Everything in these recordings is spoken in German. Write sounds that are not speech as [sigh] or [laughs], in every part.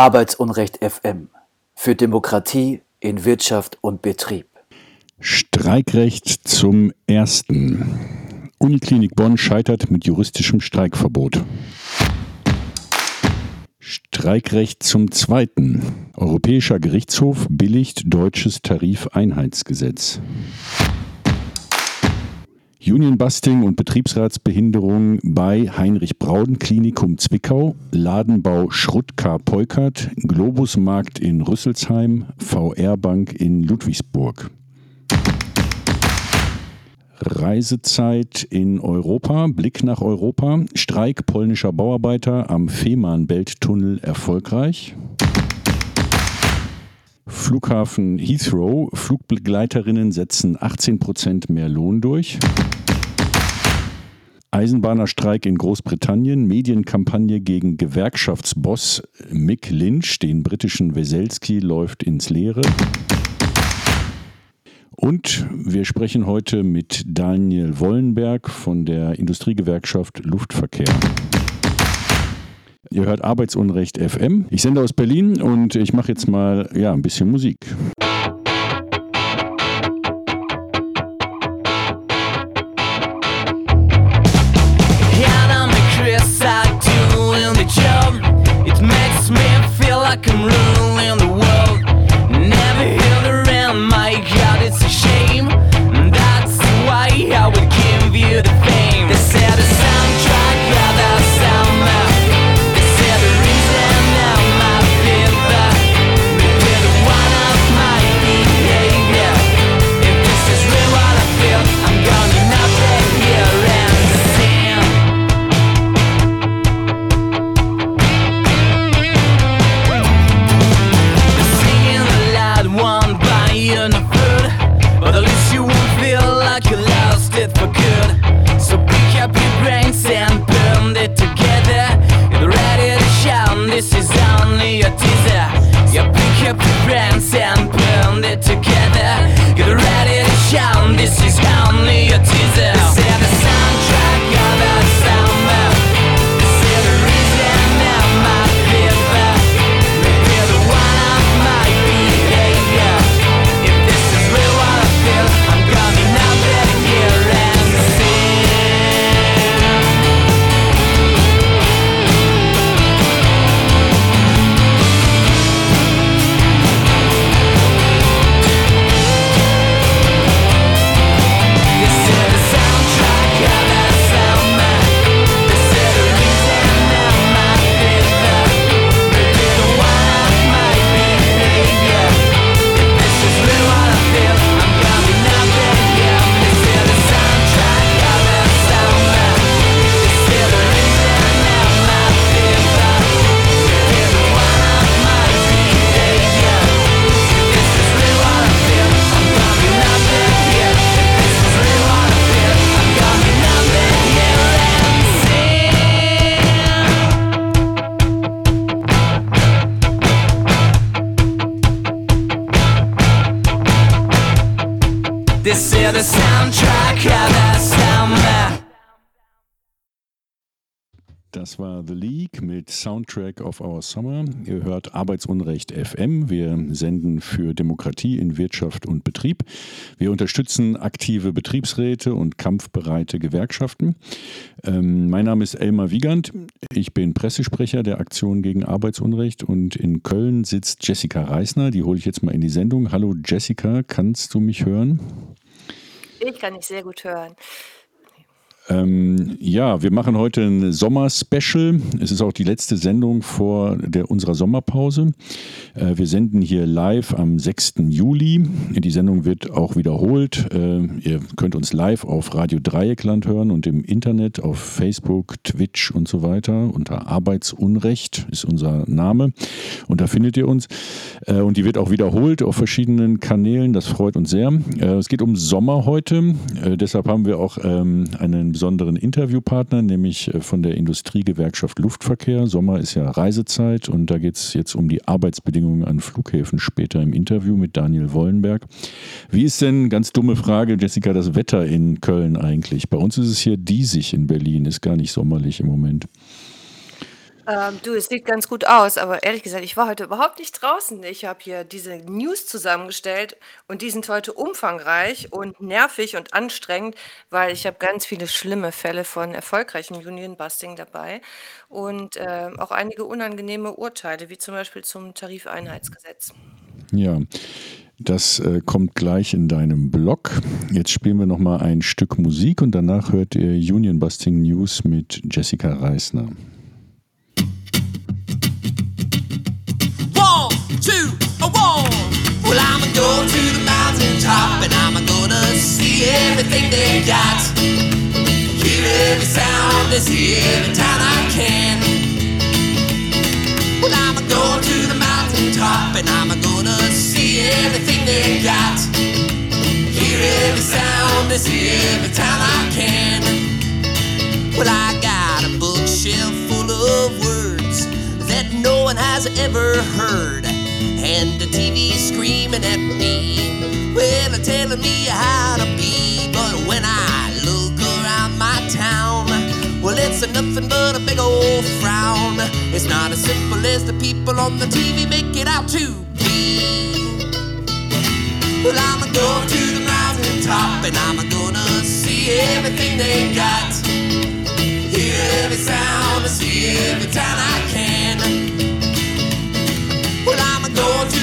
Arbeitsunrecht FM für Demokratie in Wirtschaft und Betrieb. Streikrecht zum ersten. Uniklinik Bonn scheitert mit juristischem Streikverbot. Streikrecht zum zweiten. Europäischer Gerichtshof billigt deutsches Tarifeinheitsgesetz. Unionbusting und Betriebsratsbehinderung bei Heinrich Brauden Klinikum Zwickau, Ladenbau Schruttka Peukert, Globusmarkt in Rüsselsheim, VR Bank in Ludwigsburg. Reisezeit in Europa, Blick nach Europa, Streik polnischer Bauarbeiter am Fehmarnbelt-Tunnel erfolgreich. Flughafen Heathrow, Flugbegleiterinnen setzen 18% mehr Lohn durch. Eisenbahnerstreik in Großbritannien, Medienkampagne gegen Gewerkschaftsboss Mick Lynch, den britischen Weselski, läuft ins Leere. Und wir sprechen heute mit Daniel Wollenberg von der Industriegewerkschaft Luftverkehr. Ihr hört Arbeitsunrecht FM. Ich sende aus Berlin und ich mache jetzt mal ja, ein bisschen Musik. I'm ruling war The League mit Soundtrack of Our Summer. Ihr hört Arbeitsunrecht FM. Wir senden für Demokratie in Wirtschaft und Betrieb. Wir unterstützen aktive Betriebsräte und kampfbereite Gewerkschaften. Ähm, mein Name ist Elmar Wiegand. Ich bin Pressesprecher der Aktion gegen Arbeitsunrecht und in Köln sitzt Jessica Reisner. Die hole ich jetzt mal in die Sendung. Hallo Jessica, kannst du mich hören? Ich kann dich sehr gut hören. Ähm, ja, wir machen heute ein Sommer-Special. Es ist auch die letzte Sendung vor der, unserer Sommerpause. Äh, wir senden hier live am 6. Juli. Die Sendung wird auch wiederholt. Äh, ihr könnt uns live auf Radio Dreieckland hören und im Internet auf Facebook, Twitch und so weiter. Unter Arbeitsunrecht ist unser Name. Und da findet ihr uns. Äh, und die wird auch wiederholt auf verschiedenen Kanälen. Das freut uns sehr. Äh, es geht um Sommer heute. Äh, deshalb haben wir auch ähm, einen besonderen Interviewpartner, nämlich äh, von der Industriegewerkschaft Luftverkehr. Sommer ist ja Reisezeit und da geht es jetzt um die Arbeitsbedingungen an Flughäfen später im Interview mit Daniel Wollenberg. Wie ist denn, ganz dumme Frage, Jessica, das Wetter in Köln eigentlich? Bei uns ist es hier diesig in Berlin, ist gar nicht sommerlich im Moment. Ähm, du, es sieht ganz gut aus, aber ehrlich gesagt, ich war heute überhaupt nicht draußen. Ich habe hier diese News zusammengestellt und die sind heute umfangreich und nervig und anstrengend, weil ich habe ganz viele schlimme Fälle von erfolgreichem Union-Busting dabei und äh, auch einige unangenehme Urteile, wie zum Beispiel zum Tarifeinheitsgesetz. Ja, das äh, kommt gleich in deinem Blog. Jetzt spielen wir nochmal ein Stück Musik und danach hört ihr Union Busting News mit Jessica Reisner. The mountaintop and I'm gonna see everything they got. Hear every sound, and see every town I can. Well, I'ma go to the mountaintop and I'm gonna see everything they got. Hear every sound, and see every town I can. Well, I got a bookshelf full of words that no one has ever heard. And the TV screaming at me, well, they're telling me how to be. But when I look around my town, well, it's nothing but a big old frown. It's not as simple as the people on the TV make it out to be. Well, I'ma go to the mountaintop and I'm gonna see everything they got. Hear every sound and see every town I can. Well, I'ma go to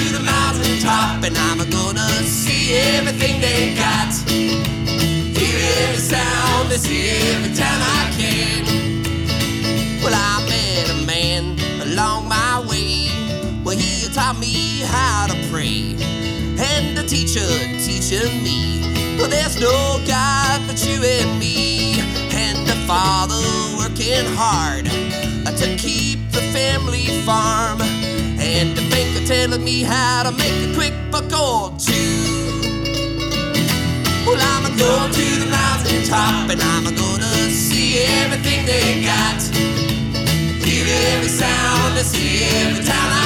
mountaintop and I'm gonna see everything they got. Hear every sound and see every town I can. Well, I met a man along my way. Well, he taught me how to pray. And the teacher teaching me. Well, there's no God but you and me. And the father working hard uh, to keep the family farm. And the banker telling me how to make a quick buck or two. Well, I'ma go to the mountaintop and I'm gonna see everything they got. Hear every sound see every town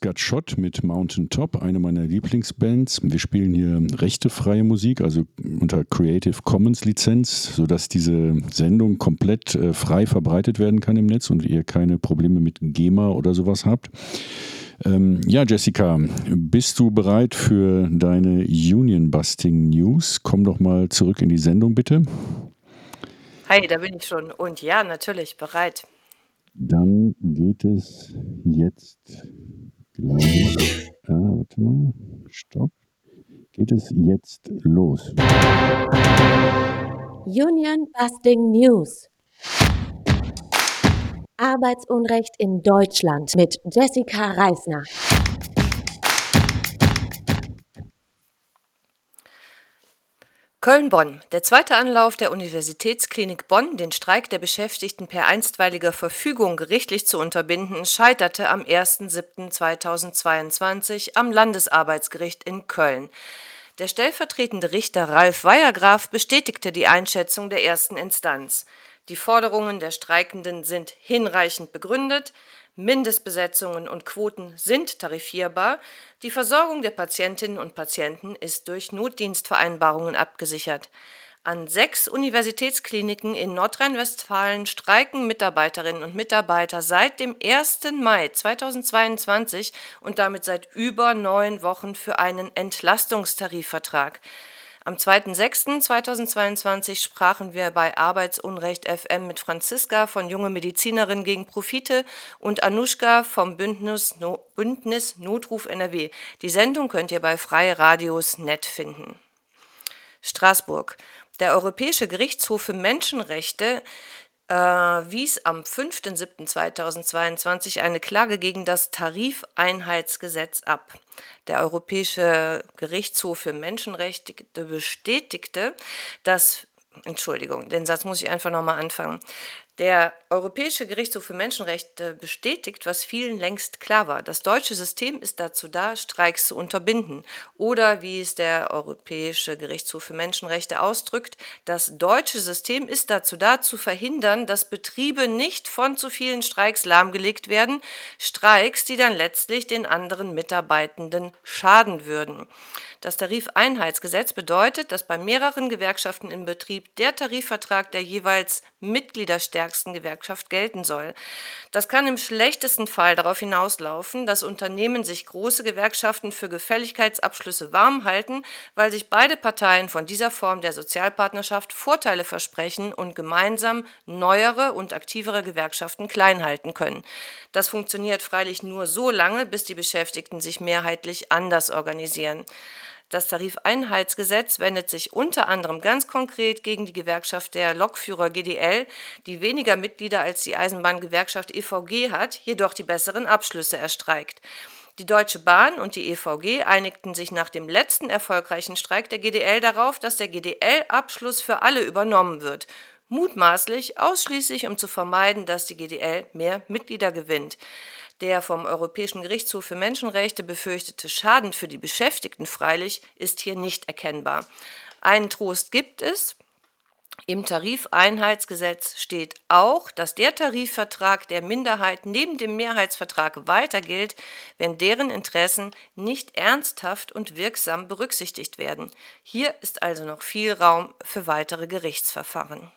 Got Shot mit Mountain Top, eine meiner Lieblingsbands. Wir spielen hier rechtefreie Musik, also unter Creative Commons Lizenz, sodass diese Sendung komplett äh, frei verbreitet werden kann im Netz und ihr keine Probleme mit GEMA oder sowas habt. Ähm, ja, Jessica, bist du bereit für deine Union Busting News? Komm doch mal zurück in die Sendung, bitte. Hi, da bin ich schon. Und ja, natürlich, bereit. Dann geht es jetzt gleich. Ah, warte mal. Stopp. Geht es jetzt los. Union Busting News. Arbeitsunrecht in Deutschland mit Jessica Reisner. Köln-Bonn. Der zweite Anlauf der Universitätsklinik Bonn, den Streik der Beschäftigten per einstweiliger Verfügung gerichtlich zu unterbinden, scheiterte am 1.7.2022 am Landesarbeitsgericht in Köln. Der stellvertretende Richter Ralf Weiergraf bestätigte die Einschätzung der ersten Instanz. Die Forderungen der Streikenden sind hinreichend begründet, Mindestbesetzungen und Quoten sind tarifierbar, die Versorgung der Patientinnen und Patienten ist durch Notdienstvereinbarungen abgesichert. An sechs Universitätskliniken in Nordrhein-Westfalen streiken Mitarbeiterinnen und Mitarbeiter seit dem 1. Mai 2022 und damit seit über neun Wochen für einen Entlastungstarifvertrag. Am 2.6.2022 sprachen wir bei Arbeitsunrecht FM mit Franziska von Junge Medizinerin gegen Profite und Anushka vom Bündnis, no Bündnis Notruf NRW. Die Sendung könnt ihr bei Freie Radios Net finden. Straßburg. Der Europäische Gerichtshof für Menschenrechte äh, wies am 5.7.2022 eine Klage gegen das Tarifeinheitsgesetz ab. Der Europäische Gerichtshof für Menschenrechte bestätigte, dass Entschuldigung, den Satz muss ich einfach nochmal anfangen. Der Europäische Gerichtshof für Menschenrechte bestätigt, was vielen längst klar war. Das deutsche System ist dazu da, Streiks zu unterbinden. Oder wie es der Europäische Gerichtshof für Menschenrechte ausdrückt, das deutsche System ist dazu da, zu verhindern, dass Betriebe nicht von zu vielen Streiks lahmgelegt werden. Streiks, die dann letztlich den anderen Mitarbeitenden schaden würden. Das Tarifeinheitsgesetz bedeutet, dass bei mehreren Gewerkschaften im Betrieb der Tarifvertrag der jeweils mitgliederstärksten Gewerkschaft gelten soll. Das kann im schlechtesten Fall darauf hinauslaufen, dass Unternehmen sich große Gewerkschaften für Gefälligkeitsabschlüsse warm halten, weil sich beide Parteien von dieser Form der Sozialpartnerschaft Vorteile versprechen und gemeinsam neuere und aktivere Gewerkschaften klein halten können. Das funktioniert freilich nur so lange, bis die Beschäftigten sich mehrheitlich anders organisieren. Das Tarifeinheitsgesetz wendet sich unter anderem ganz konkret gegen die Gewerkschaft der Lokführer GDL, die weniger Mitglieder als die Eisenbahngewerkschaft EVG hat, jedoch die besseren Abschlüsse erstreikt. Die Deutsche Bahn und die EVG einigten sich nach dem letzten erfolgreichen Streik der GDL darauf, dass der GDL-Abschluss für alle übernommen wird. Mutmaßlich ausschließlich, um zu vermeiden, dass die GDL mehr Mitglieder gewinnt. Der vom Europäischen Gerichtshof für Menschenrechte befürchtete Schaden für die Beschäftigten freilich ist hier nicht erkennbar. Einen Trost gibt es. Im Tarifeinheitsgesetz steht auch, dass der Tarifvertrag der Minderheit neben dem Mehrheitsvertrag weiter gilt, wenn deren Interessen nicht ernsthaft und wirksam berücksichtigt werden. Hier ist also noch viel Raum für weitere Gerichtsverfahren.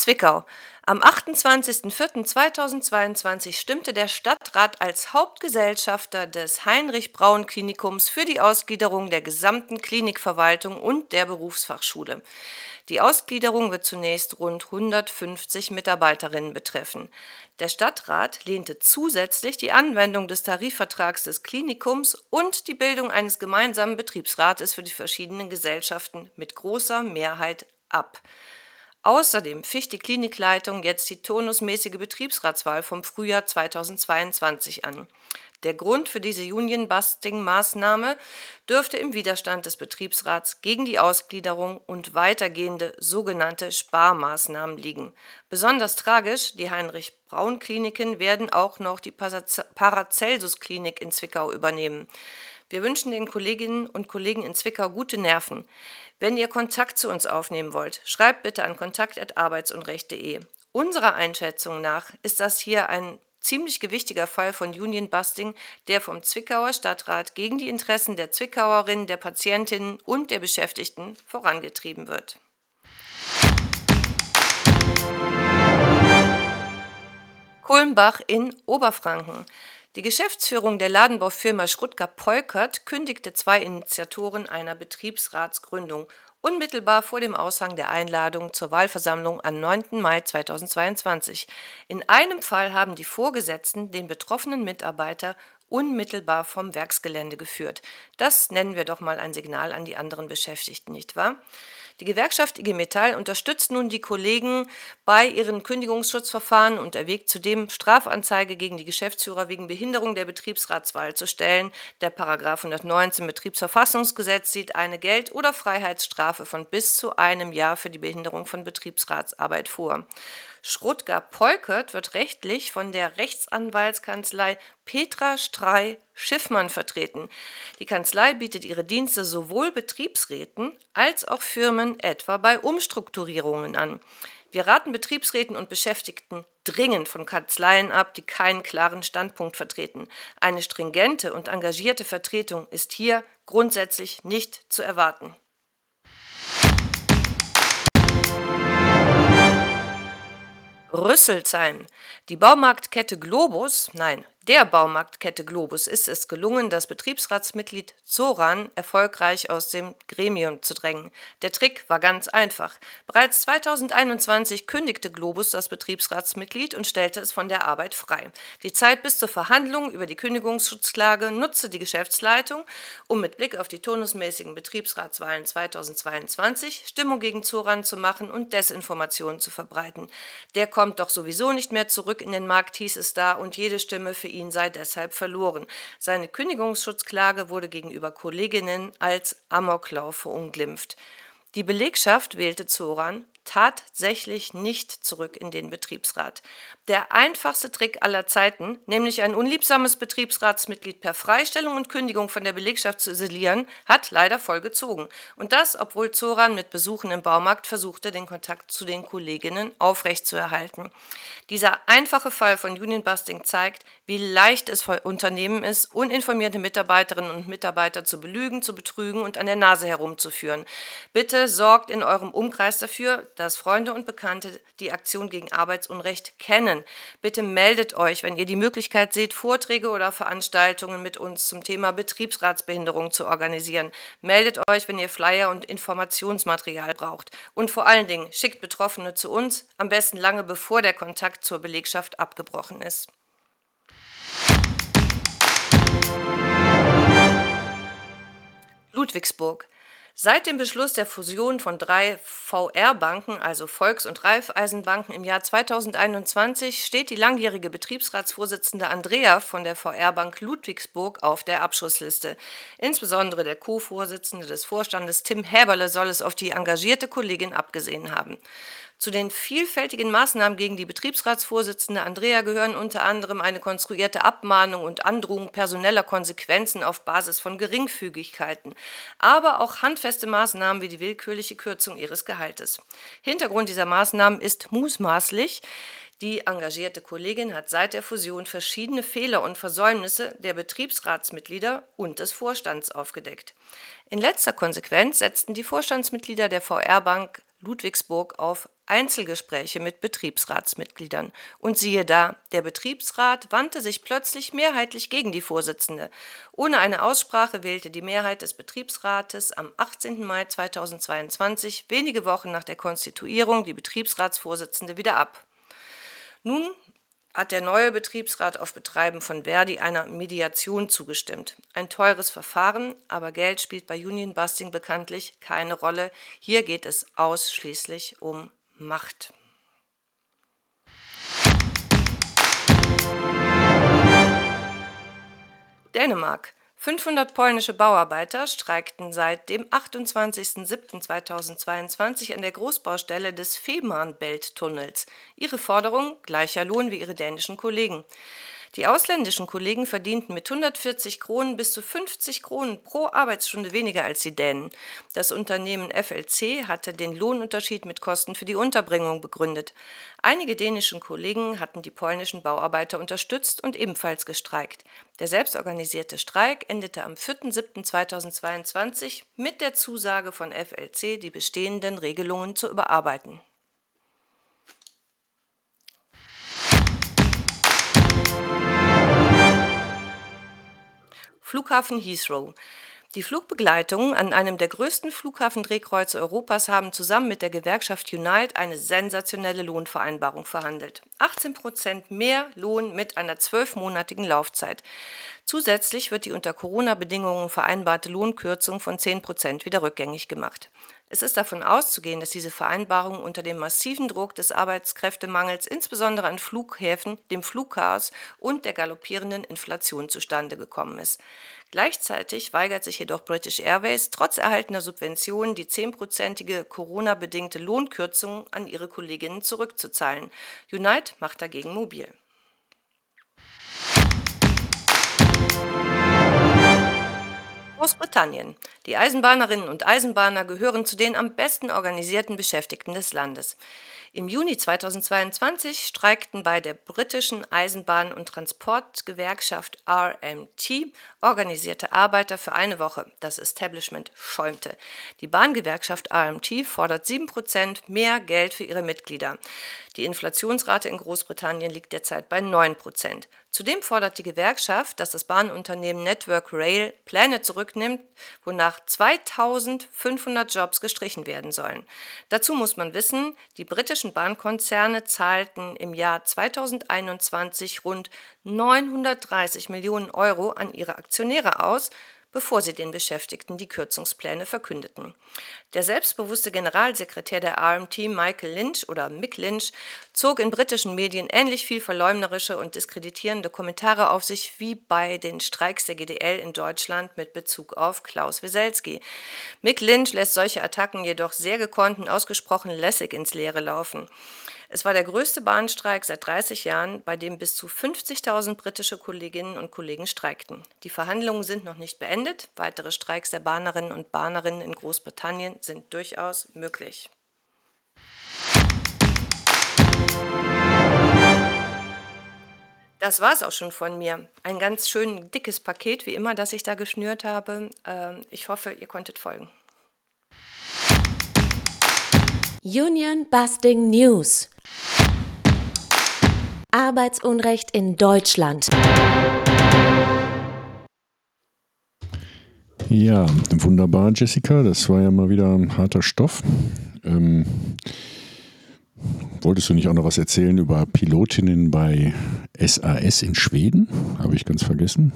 Zwickau. Am 28.04.2022 stimmte der Stadtrat als Hauptgesellschafter des Heinrich-Braun-Klinikums für die Ausgliederung der gesamten Klinikverwaltung und der Berufsfachschule. Die Ausgliederung wird zunächst rund 150 Mitarbeiterinnen betreffen. Der Stadtrat lehnte zusätzlich die Anwendung des Tarifvertrags des Klinikums und die Bildung eines gemeinsamen Betriebsrates für die verschiedenen Gesellschaften mit großer Mehrheit ab. Außerdem ficht die Klinikleitung jetzt die turnusmäßige Betriebsratswahl vom Frühjahr 2022 an. Der Grund für diese Union-Busting-Maßnahme dürfte im Widerstand des Betriebsrats gegen die Ausgliederung und weitergehende sogenannte Sparmaßnahmen liegen. Besonders tragisch, die Heinrich-Braun-Kliniken werden auch noch die Paracelsus-Klinik in Zwickau übernehmen. Wir wünschen den Kolleginnen und Kollegen in Zwickau gute Nerven. Wenn ihr Kontakt zu uns aufnehmen wollt, schreibt bitte an kontakt.arbeitsunrecht.de. Unserer Einschätzung nach ist das hier ein ziemlich gewichtiger Fall von Union Busting, der vom Zwickauer Stadtrat gegen die Interessen der Zwickauerinnen, der Patientinnen und der Beschäftigten vorangetrieben wird. Kulmbach in Oberfranken. Die Geschäftsführung der Ladenbaufirma Schrutger-Peukert kündigte zwei Initiatoren einer Betriebsratsgründung unmittelbar vor dem Aushang der Einladung zur Wahlversammlung am 9. Mai 2022. In einem Fall haben die Vorgesetzten den betroffenen Mitarbeiter unmittelbar vom Werksgelände geführt. Das nennen wir doch mal ein Signal an die anderen Beschäftigten, nicht wahr? Die Gewerkschaft IG Metall unterstützt nun die Kollegen bei ihren Kündigungsschutzverfahren und erwägt zudem, Strafanzeige gegen die Geschäftsführer wegen Behinderung der Betriebsratswahl zu stellen. Der Paragraph 119 Betriebsverfassungsgesetz sieht eine Geld- oder Freiheitsstrafe von bis zu einem Jahr für die Behinderung von Betriebsratsarbeit vor. Schrutger-Polkert wird rechtlich von der Rechtsanwaltskanzlei Petra Strei Schiffmann vertreten. Die Kanzlei bietet ihre Dienste sowohl Betriebsräten als auch Firmen etwa bei Umstrukturierungen an. Wir raten Betriebsräten und Beschäftigten dringend von Kanzleien ab, die keinen klaren Standpunkt vertreten. Eine stringente und engagierte Vertretung ist hier grundsätzlich nicht zu erwarten. Rüsselsheim. Die Baumarktkette Globus, nein, der Baumarktkette Globus ist es gelungen, das Betriebsratsmitglied Zoran erfolgreich aus dem Gremium zu drängen. Der Trick war ganz einfach. Bereits 2021 kündigte Globus das Betriebsratsmitglied und stellte es von der Arbeit frei. Die Zeit bis zur Verhandlung über die Kündigungsschutzklage nutzte die Geschäftsleitung, um mit Blick auf die turnusmäßigen Betriebsratswahlen 2022 Stimmung gegen Zoran zu machen und Desinformationen zu verbreiten. Der kommt doch sowieso nicht mehr zurück in den Markt, hieß es da, und jede Stimme für ihn ihn sei deshalb verloren. Seine Kündigungsschutzklage wurde gegenüber Kolleginnen als Amoklauf verunglimpft. Die Belegschaft wählte Zoran tatsächlich nicht zurück in den Betriebsrat. Der einfachste Trick aller Zeiten, nämlich ein unliebsames Betriebsratsmitglied per Freistellung und Kündigung von der Belegschaft zu isolieren, hat leider voll gezogen. Und das, obwohl Zoran mit Besuchen im Baumarkt versuchte, den Kontakt zu den Kolleginnen aufrechtzuerhalten. Dieser einfache Fall von Union Busting zeigt, wie leicht es für Unternehmen ist, uninformierte Mitarbeiterinnen und Mitarbeiter zu belügen, zu betrügen und an der Nase herumzuführen. Bitte sorgt in eurem Umkreis dafür, dass Freunde und Bekannte die Aktion gegen Arbeitsunrecht kennen. Bitte meldet euch, wenn ihr die Möglichkeit seht, Vorträge oder Veranstaltungen mit uns zum Thema Betriebsratsbehinderung zu organisieren. Meldet euch, wenn ihr Flyer und Informationsmaterial braucht. Und vor allen Dingen schickt Betroffene zu uns, am besten lange bevor der Kontakt zur Belegschaft abgebrochen ist. Ludwigsburg. Seit dem Beschluss der Fusion von drei VR-Banken, also Volks- und Raiffeisenbanken im Jahr 2021, steht die langjährige Betriebsratsvorsitzende Andrea von der VR-Bank Ludwigsburg auf der Abschussliste. Insbesondere der Co-Vorsitzende des Vorstandes Tim Häberle soll es auf die engagierte Kollegin abgesehen haben. Zu den vielfältigen Maßnahmen gegen die Betriebsratsvorsitzende Andrea gehören unter anderem eine konstruierte Abmahnung und Androhung personeller Konsequenzen auf Basis von Geringfügigkeiten, aber auch handfeste Maßnahmen wie die willkürliche Kürzung ihres Gehaltes. Hintergrund dieser Maßnahmen ist mutmaßlich, die engagierte Kollegin hat seit der Fusion verschiedene Fehler und Versäumnisse der Betriebsratsmitglieder und des Vorstands aufgedeckt. In letzter Konsequenz setzten die Vorstandsmitglieder der VR-Bank Ludwigsburg auf Einzelgespräche mit Betriebsratsmitgliedern. Und siehe da, der Betriebsrat wandte sich plötzlich mehrheitlich gegen die Vorsitzende. Ohne eine Aussprache wählte die Mehrheit des Betriebsrates am 18. Mai 2022, wenige Wochen nach der Konstituierung, die Betriebsratsvorsitzende wieder ab. Nun hat der neue Betriebsrat auf Betreiben von Verdi einer Mediation zugestimmt. Ein teures Verfahren, aber Geld spielt bei Union Busting bekanntlich keine Rolle. Hier geht es ausschließlich um Macht. Dänemark. 500 polnische Bauarbeiter streikten seit dem 28.07.2022 an der Großbaustelle des Fehmarnbelt-Tunnels. Ihre Forderung gleicher Lohn wie ihre dänischen Kollegen. Die ausländischen Kollegen verdienten mit 140 Kronen bis zu 50 Kronen pro Arbeitsstunde weniger als die Dänen. Das Unternehmen FLC hatte den Lohnunterschied mit Kosten für die Unterbringung begründet. Einige dänischen Kollegen hatten die polnischen Bauarbeiter unterstützt und ebenfalls gestreikt. Der selbstorganisierte Streik endete am 4.7.2022 mit der Zusage von FLC, die bestehenden Regelungen zu überarbeiten. Flughafen Heathrow. Die Flugbegleitungen an einem der größten Flughafendrehkreuze Europas haben zusammen mit der Gewerkschaft Unite eine sensationelle Lohnvereinbarung verhandelt. 18 Prozent mehr Lohn mit einer zwölfmonatigen Laufzeit. Zusätzlich wird die unter Corona-Bedingungen vereinbarte Lohnkürzung von 10 Prozent wieder rückgängig gemacht. Es ist davon auszugehen, dass diese Vereinbarung unter dem massiven Druck des Arbeitskräftemangels, insbesondere an Flughäfen, dem Flugchaos und der galoppierenden Inflation zustande gekommen ist. Gleichzeitig weigert sich jedoch British Airways trotz erhaltener Subventionen die zehnprozentige Corona-bedingte Lohnkürzung an ihre Kolleginnen zurückzuzahlen. Unite macht dagegen mobil. Großbritannien. Die Eisenbahnerinnen und Eisenbahner gehören zu den am besten organisierten Beschäftigten des Landes. Im Juni 2022 streikten bei der britischen Eisenbahn- und Transportgewerkschaft RMT organisierte Arbeiter für eine Woche. Das Establishment schäumte. Die Bahngewerkschaft RMT fordert 7% mehr Geld für ihre Mitglieder. Die Inflationsrate in Großbritannien liegt derzeit bei 9%. Zudem fordert die Gewerkschaft, dass das Bahnunternehmen Network Rail Pläne zurücknimmt, wonach 2500 Jobs gestrichen werden sollen. Dazu muss man wissen, die britischen Bahnkonzerne zahlten im Jahr 2021 rund 930 Millionen Euro an ihre Aktionäre aus, bevor sie den Beschäftigten die Kürzungspläne verkündeten. Der selbstbewusste Generalsekretär der RMT, Michael Lynch oder Mick Lynch, zog in britischen Medien ähnlich viel verleumderische und diskreditierende Kommentare auf sich wie bei den Streiks der GDL in Deutschland mit Bezug auf Klaus Wieselski. Mick Lynch lässt solche Attacken jedoch sehr gekonnt und ausgesprochen lässig ins Leere laufen. Es war der größte Bahnstreik seit 30 Jahren, bei dem bis zu 50.000 britische Kolleginnen und Kollegen streikten. Die Verhandlungen sind noch nicht beendet. Weitere Streiks der Bahnerinnen und Bahnerinnen in Großbritannien sind durchaus möglich. Das war es auch schon von mir. Ein ganz schön dickes Paket, wie immer, das ich da geschnürt habe. Ähm, ich hoffe, ihr konntet folgen. Union Busting News. Arbeitsunrecht in Deutschland. Ja, wunderbar, Jessica. Das war ja mal wieder ein harter Stoff. Ähm, wolltest du nicht auch noch was erzählen über Pilotinnen bei SAS in Schweden? Habe ich ganz vergessen.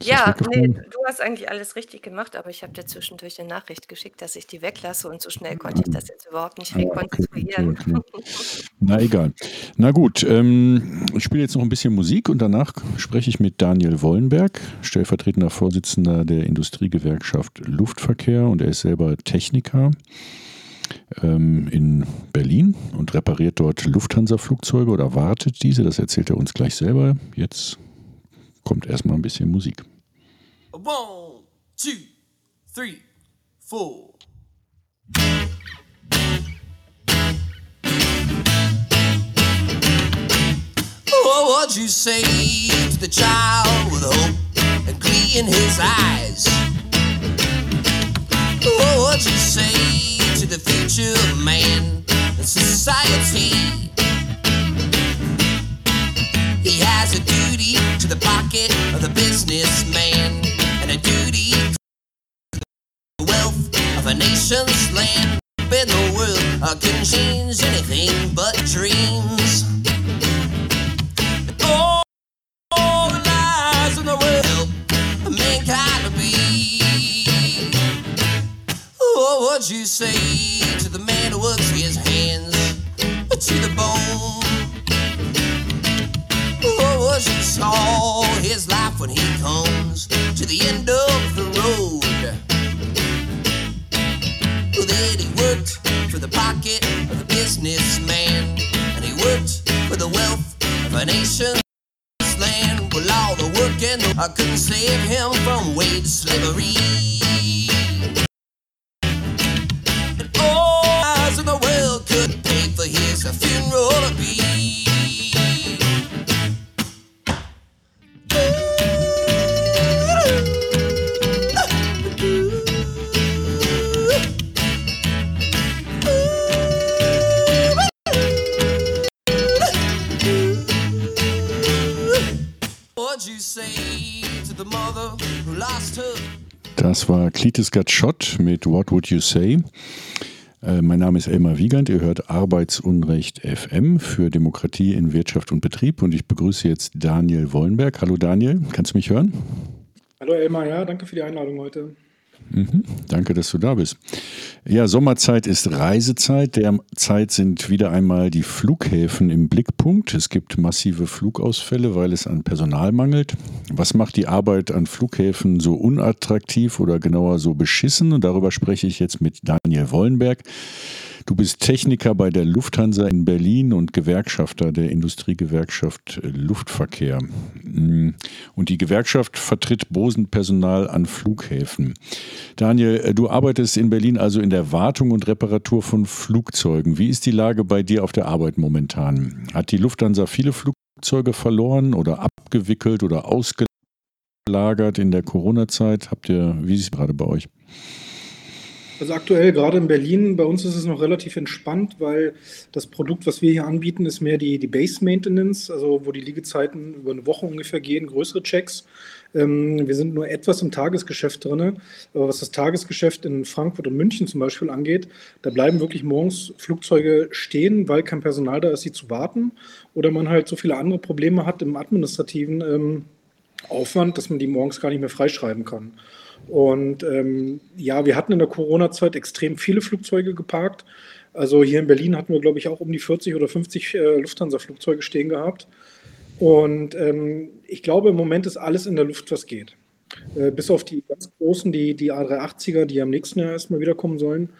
Ist ja, nee, du hast eigentlich alles richtig gemacht, aber ich habe dir zwischendurch eine Nachricht geschickt, dass ich die weglasse und so schnell konnte ich das jetzt überhaupt nicht rekonstruieren. Okay, okay. [laughs] Na egal. Na gut, ähm, ich spiele jetzt noch ein bisschen Musik und danach spreche ich mit Daniel Wollenberg, stellvertretender Vorsitzender der Industriegewerkschaft Luftverkehr und er ist selber Techniker ähm, in Berlin und repariert dort Lufthansa-Flugzeuge oder wartet diese. Das erzählt er uns gleich selber. Jetzt kommt erstmal ein bisschen Musik. One, two, three, four. Oh, what would you say to the child with hope and glee in his eyes? Oh, what would you say to the future of man and society? He has a duty to the pocket of the businessman and a duty to the wealth of a nation's land. In the world, I couldn't change anything but dreams. All, the lies in the world mankind to be. Oh, what would you say to the man who works his hands to the bone? When he comes to the end of the road? Well, then he worked for the pocket of the businessman, and he worked for the wealth of a nation's land. Well, all the work and the I couldn't save him from wage slavery. Das war Klitis Gatschott mit What Would You Say? Äh, mein Name ist Elmar Wiegand. Ihr hört Arbeitsunrecht FM für Demokratie in Wirtschaft und Betrieb und ich begrüße jetzt Daniel Wollenberg. Hallo Daniel, kannst du mich hören? Hallo Elmar, ja, danke für die Einladung heute. Mhm, danke, dass du da bist. Ja, Sommerzeit ist Reisezeit. Derzeit sind wieder einmal die Flughäfen im Blickpunkt. Es gibt massive Flugausfälle, weil es an Personal mangelt. Was macht die Arbeit an Flughäfen so unattraktiv oder genauer so beschissen? Und darüber spreche ich jetzt mit Daniel Wollenberg. Du bist Techniker bei der Lufthansa in Berlin und Gewerkschafter der Industriegewerkschaft Luftverkehr. Und die Gewerkschaft vertritt Bosenpersonal an Flughäfen. Daniel, du arbeitest in Berlin also in der Wartung und Reparatur von Flugzeugen. Wie ist die Lage bei dir auf der Arbeit momentan? Hat die Lufthansa viele Flugzeuge verloren oder abgewickelt oder ausgelagert in der Corona-Zeit? Habt ihr, wie ist es gerade bei euch? Also aktuell, gerade in Berlin, bei uns ist es noch relativ entspannt, weil das Produkt, was wir hier anbieten, ist mehr die, die Base Maintenance, also wo die Liegezeiten über eine Woche ungefähr gehen, größere Checks. Ähm, wir sind nur etwas im Tagesgeschäft drin, aber was das Tagesgeschäft in Frankfurt und München zum Beispiel angeht, da bleiben wirklich morgens Flugzeuge stehen, weil kein Personal da ist, sie zu warten oder man halt so viele andere Probleme hat im administrativen. Ähm, Aufwand, dass man die morgens gar nicht mehr freischreiben kann. Und ähm, ja, wir hatten in der Corona-Zeit extrem viele Flugzeuge geparkt. Also hier in Berlin hatten wir, glaube ich, auch um die 40 oder 50 äh, Lufthansa-Flugzeuge stehen gehabt. Und ähm, ich glaube, im Moment ist alles in der Luft, was geht. Äh, bis auf die ganz großen, die, die A380er, die am nächsten Jahr erstmal wiederkommen sollen.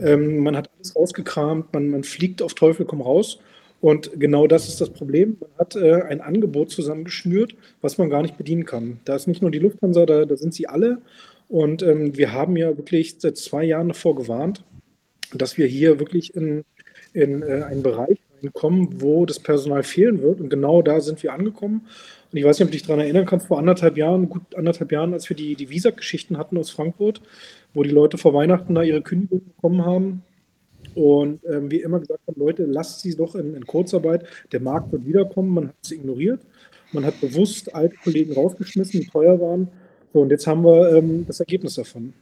Ähm, man hat alles rausgekramt, man, man fliegt auf Teufel komm raus. Und genau das ist das Problem. Man hat äh, ein Angebot zusammengeschnürt, was man gar nicht bedienen kann. Da ist nicht nur die Lufthansa, da, da sind sie alle. Und ähm, wir haben ja wirklich seit zwei Jahren davor gewarnt, dass wir hier wirklich in, in äh, einen Bereich kommen, wo das Personal fehlen wird. Und genau da sind wir angekommen. Und ich weiß nicht, ob du dich daran erinnern kannst, vor anderthalb Jahren, gut anderthalb Jahren, als wir die, die Visa-Geschichten hatten aus Frankfurt, wo die Leute vor Weihnachten da ihre Kündigung bekommen haben. Und ähm, wir immer gesagt haben, Leute, lasst sie doch in, in Kurzarbeit. Der Markt wird wiederkommen. Man hat es ignoriert. Man hat bewusst alte Kollegen rausgeschmissen, die teuer waren. So, und jetzt haben wir ähm, das Ergebnis davon.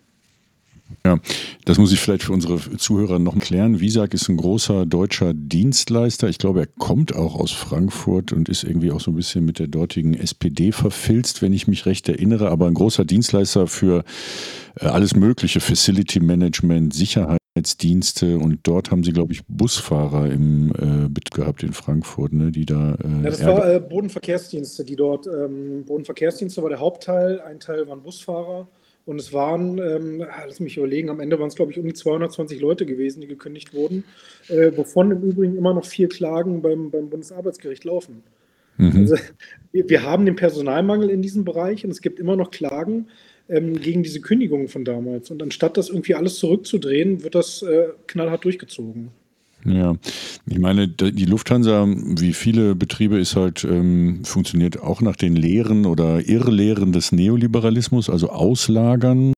Ja, das muss ich vielleicht für unsere Zuhörer noch klären. Visag ist ein großer deutscher Dienstleister. Ich glaube, er kommt auch aus Frankfurt und ist irgendwie auch so ein bisschen mit der dortigen SPD verfilzt, wenn ich mich recht erinnere. Aber ein großer Dienstleister für äh, alles Mögliche, Facility Management, Sicherheitsdienste und dort haben sie, glaube ich, Busfahrer im äh, Bit gehabt in Frankfurt, ne, die da. Äh, ja, das war äh, Bodenverkehrsdienste, die dort, ähm, Bodenverkehrsdienste war der Hauptteil, ein Teil waren Busfahrer. Und es waren, ähm, ah, lass mich überlegen, am Ende waren es, glaube ich, um die 220 Leute gewesen, die gekündigt wurden, äh, wovon im Übrigen immer noch vier Klagen beim, beim Bundesarbeitsgericht laufen. Mhm. Also, wir, wir, haben den Personalmangel in diesem Bereich und es gibt immer noch Klagen ähm, gegen diese Kündigungen von damals. Und anstatt das irgendwie alles zurückzudrehen, wird das äh, knallhart durchgezogen. Ja, ich meine, die Lufthansa, wie viele Betriebe, ist halt, ähm, funktioniert auch nach den Lehren oder Irrlehren des Neoliberalismus, also auslagern,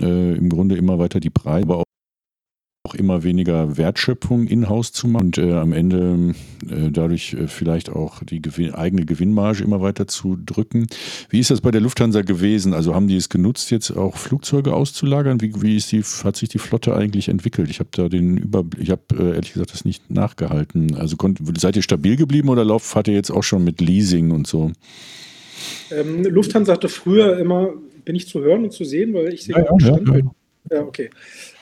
äh, im Grunde immer weiter die Preise, aber auch auch immer weniger Wertschöpfung in-house zu machen und äh, am Ende äh, dadurch äh, vielleicht auch die Gewin eigene Gewinnmarge immer weiter zu drücken. Wie ist das bei der Lufthansa gewesen? Also haben die es genutzt, jetzt auch Flugzeuge auszulagern? Wie, wie ist die, hat sich die Flotte eigentlich entwickelt? Ich habe da den Überblick, ich habe äh, ehrlich gesagt das nicht nachgehalten. Also konnt, seid ihr stabil geblieben oder lauft, fahrt ihr jetzt auch schon mit Leasing und so? Ähm, Lufthansa hatte früher immer, bin ich zu hören und zu sehen, weil ich sehe ja, ja, ja, ja, okay.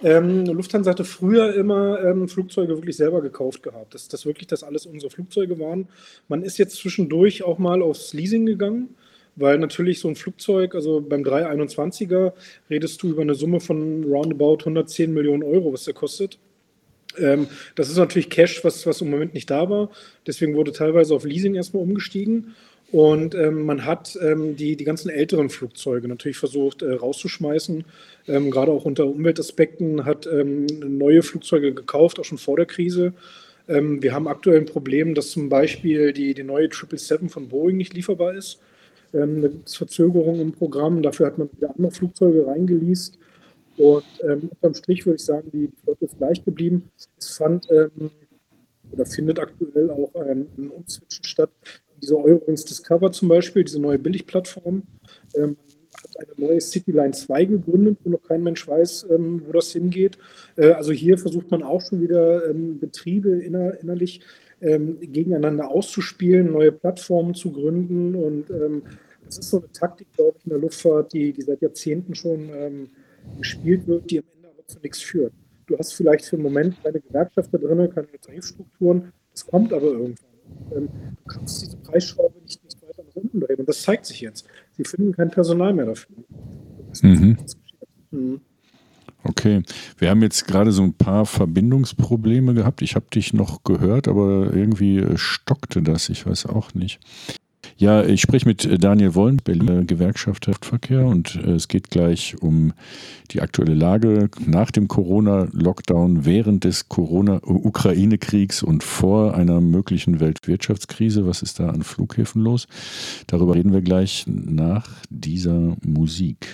Ähm, Lufthansa hatte früher immer ähm, Flugzeuge wirklich selber gekauft gehabt, dass das wirklich das alles unsere Flugzeuge waren. Man ist jetzt zwischendurch auch mal aufs Leasing gegangen, weil natürlich so ein Flugzeug, also beim 321er redest du über eine Summe von roundabout 110 Millionen Euro, was der kostet. Ähm, das ist natürlich Cash, was, was im Moment nicht da war. Deswegen wurde teilweise auf Leasing erstmal umgestiegen. Und ähm, man hat ähm, die, die ganzen älteren Flugzeuge natürlich versucht äh, rauszuschmeißen. Ähm, gerade auch unter Umweltaspekten hat ähm, neue Flugzeuge gekauft, auch schon vor der Krise. Ähm, wir haben aktuell ein Problem, dass zum Beispiel die, die neue 777 von Boeing nicht lieferbar ist. Ähm, da gibt im Programm. Dafür hat man wieder andere Flugzeuge reingeleast. Und ähm, unterm Strich würde ich sagen, die Flotte ist gleich geblieben. Es fand oder findet aktuell auch ein, ein Umswitchen statt diese Eurowings Discover zum Beispiel, diese neue Billigplattform, ähm, hat eine neue Cityline 2 gegründet, wo noch kein Mensch weiß, ähm, wo das hingeht. Äh, also hier versucht man auch schon wieder ähm, Betriebe inner, innerlich ähm, gegeneinander auszuspielen, neue Plattformen zu gründen. Und ähm, das ist so eine Taktik, glaube ich, in der Luftfahrt, die, die seit Jahrzehnten schon ähm, gespielt wird, die am Ende aber zu nichts führt. Du hast vielleicht für einen Moment keine Gewerkschaft da drin, keine Tarifstrukturen, das kommt aber irgendwann. Ähm, du kannst diese Preisschraube nicht, nicht weiter nach unten drehen. Und das zeigt sich jetzt. Sie finden kein Personal mehr dafür. Mhm. Mhm. Okay, wir haben jetzt gerade so ein paar Verbindungsprobleme gehabt. Ich habe dich noch gehört, aber irgendwie stockte das. Ich weiß auch nicht. Ja, ich spreche mit äh, Daniel Wollen, Berliner Gewerkschaft Luftverkehr und äh, es geht gleich um die aktuelle Lage nach dem Corona-Lockdown, während des Corona-Ukraine-Kriegs und vor einer möglichen Weltwirtschaftskrise. Was ist da an Flughäfen los? Darüber reden wir gleich nach dieser Musik.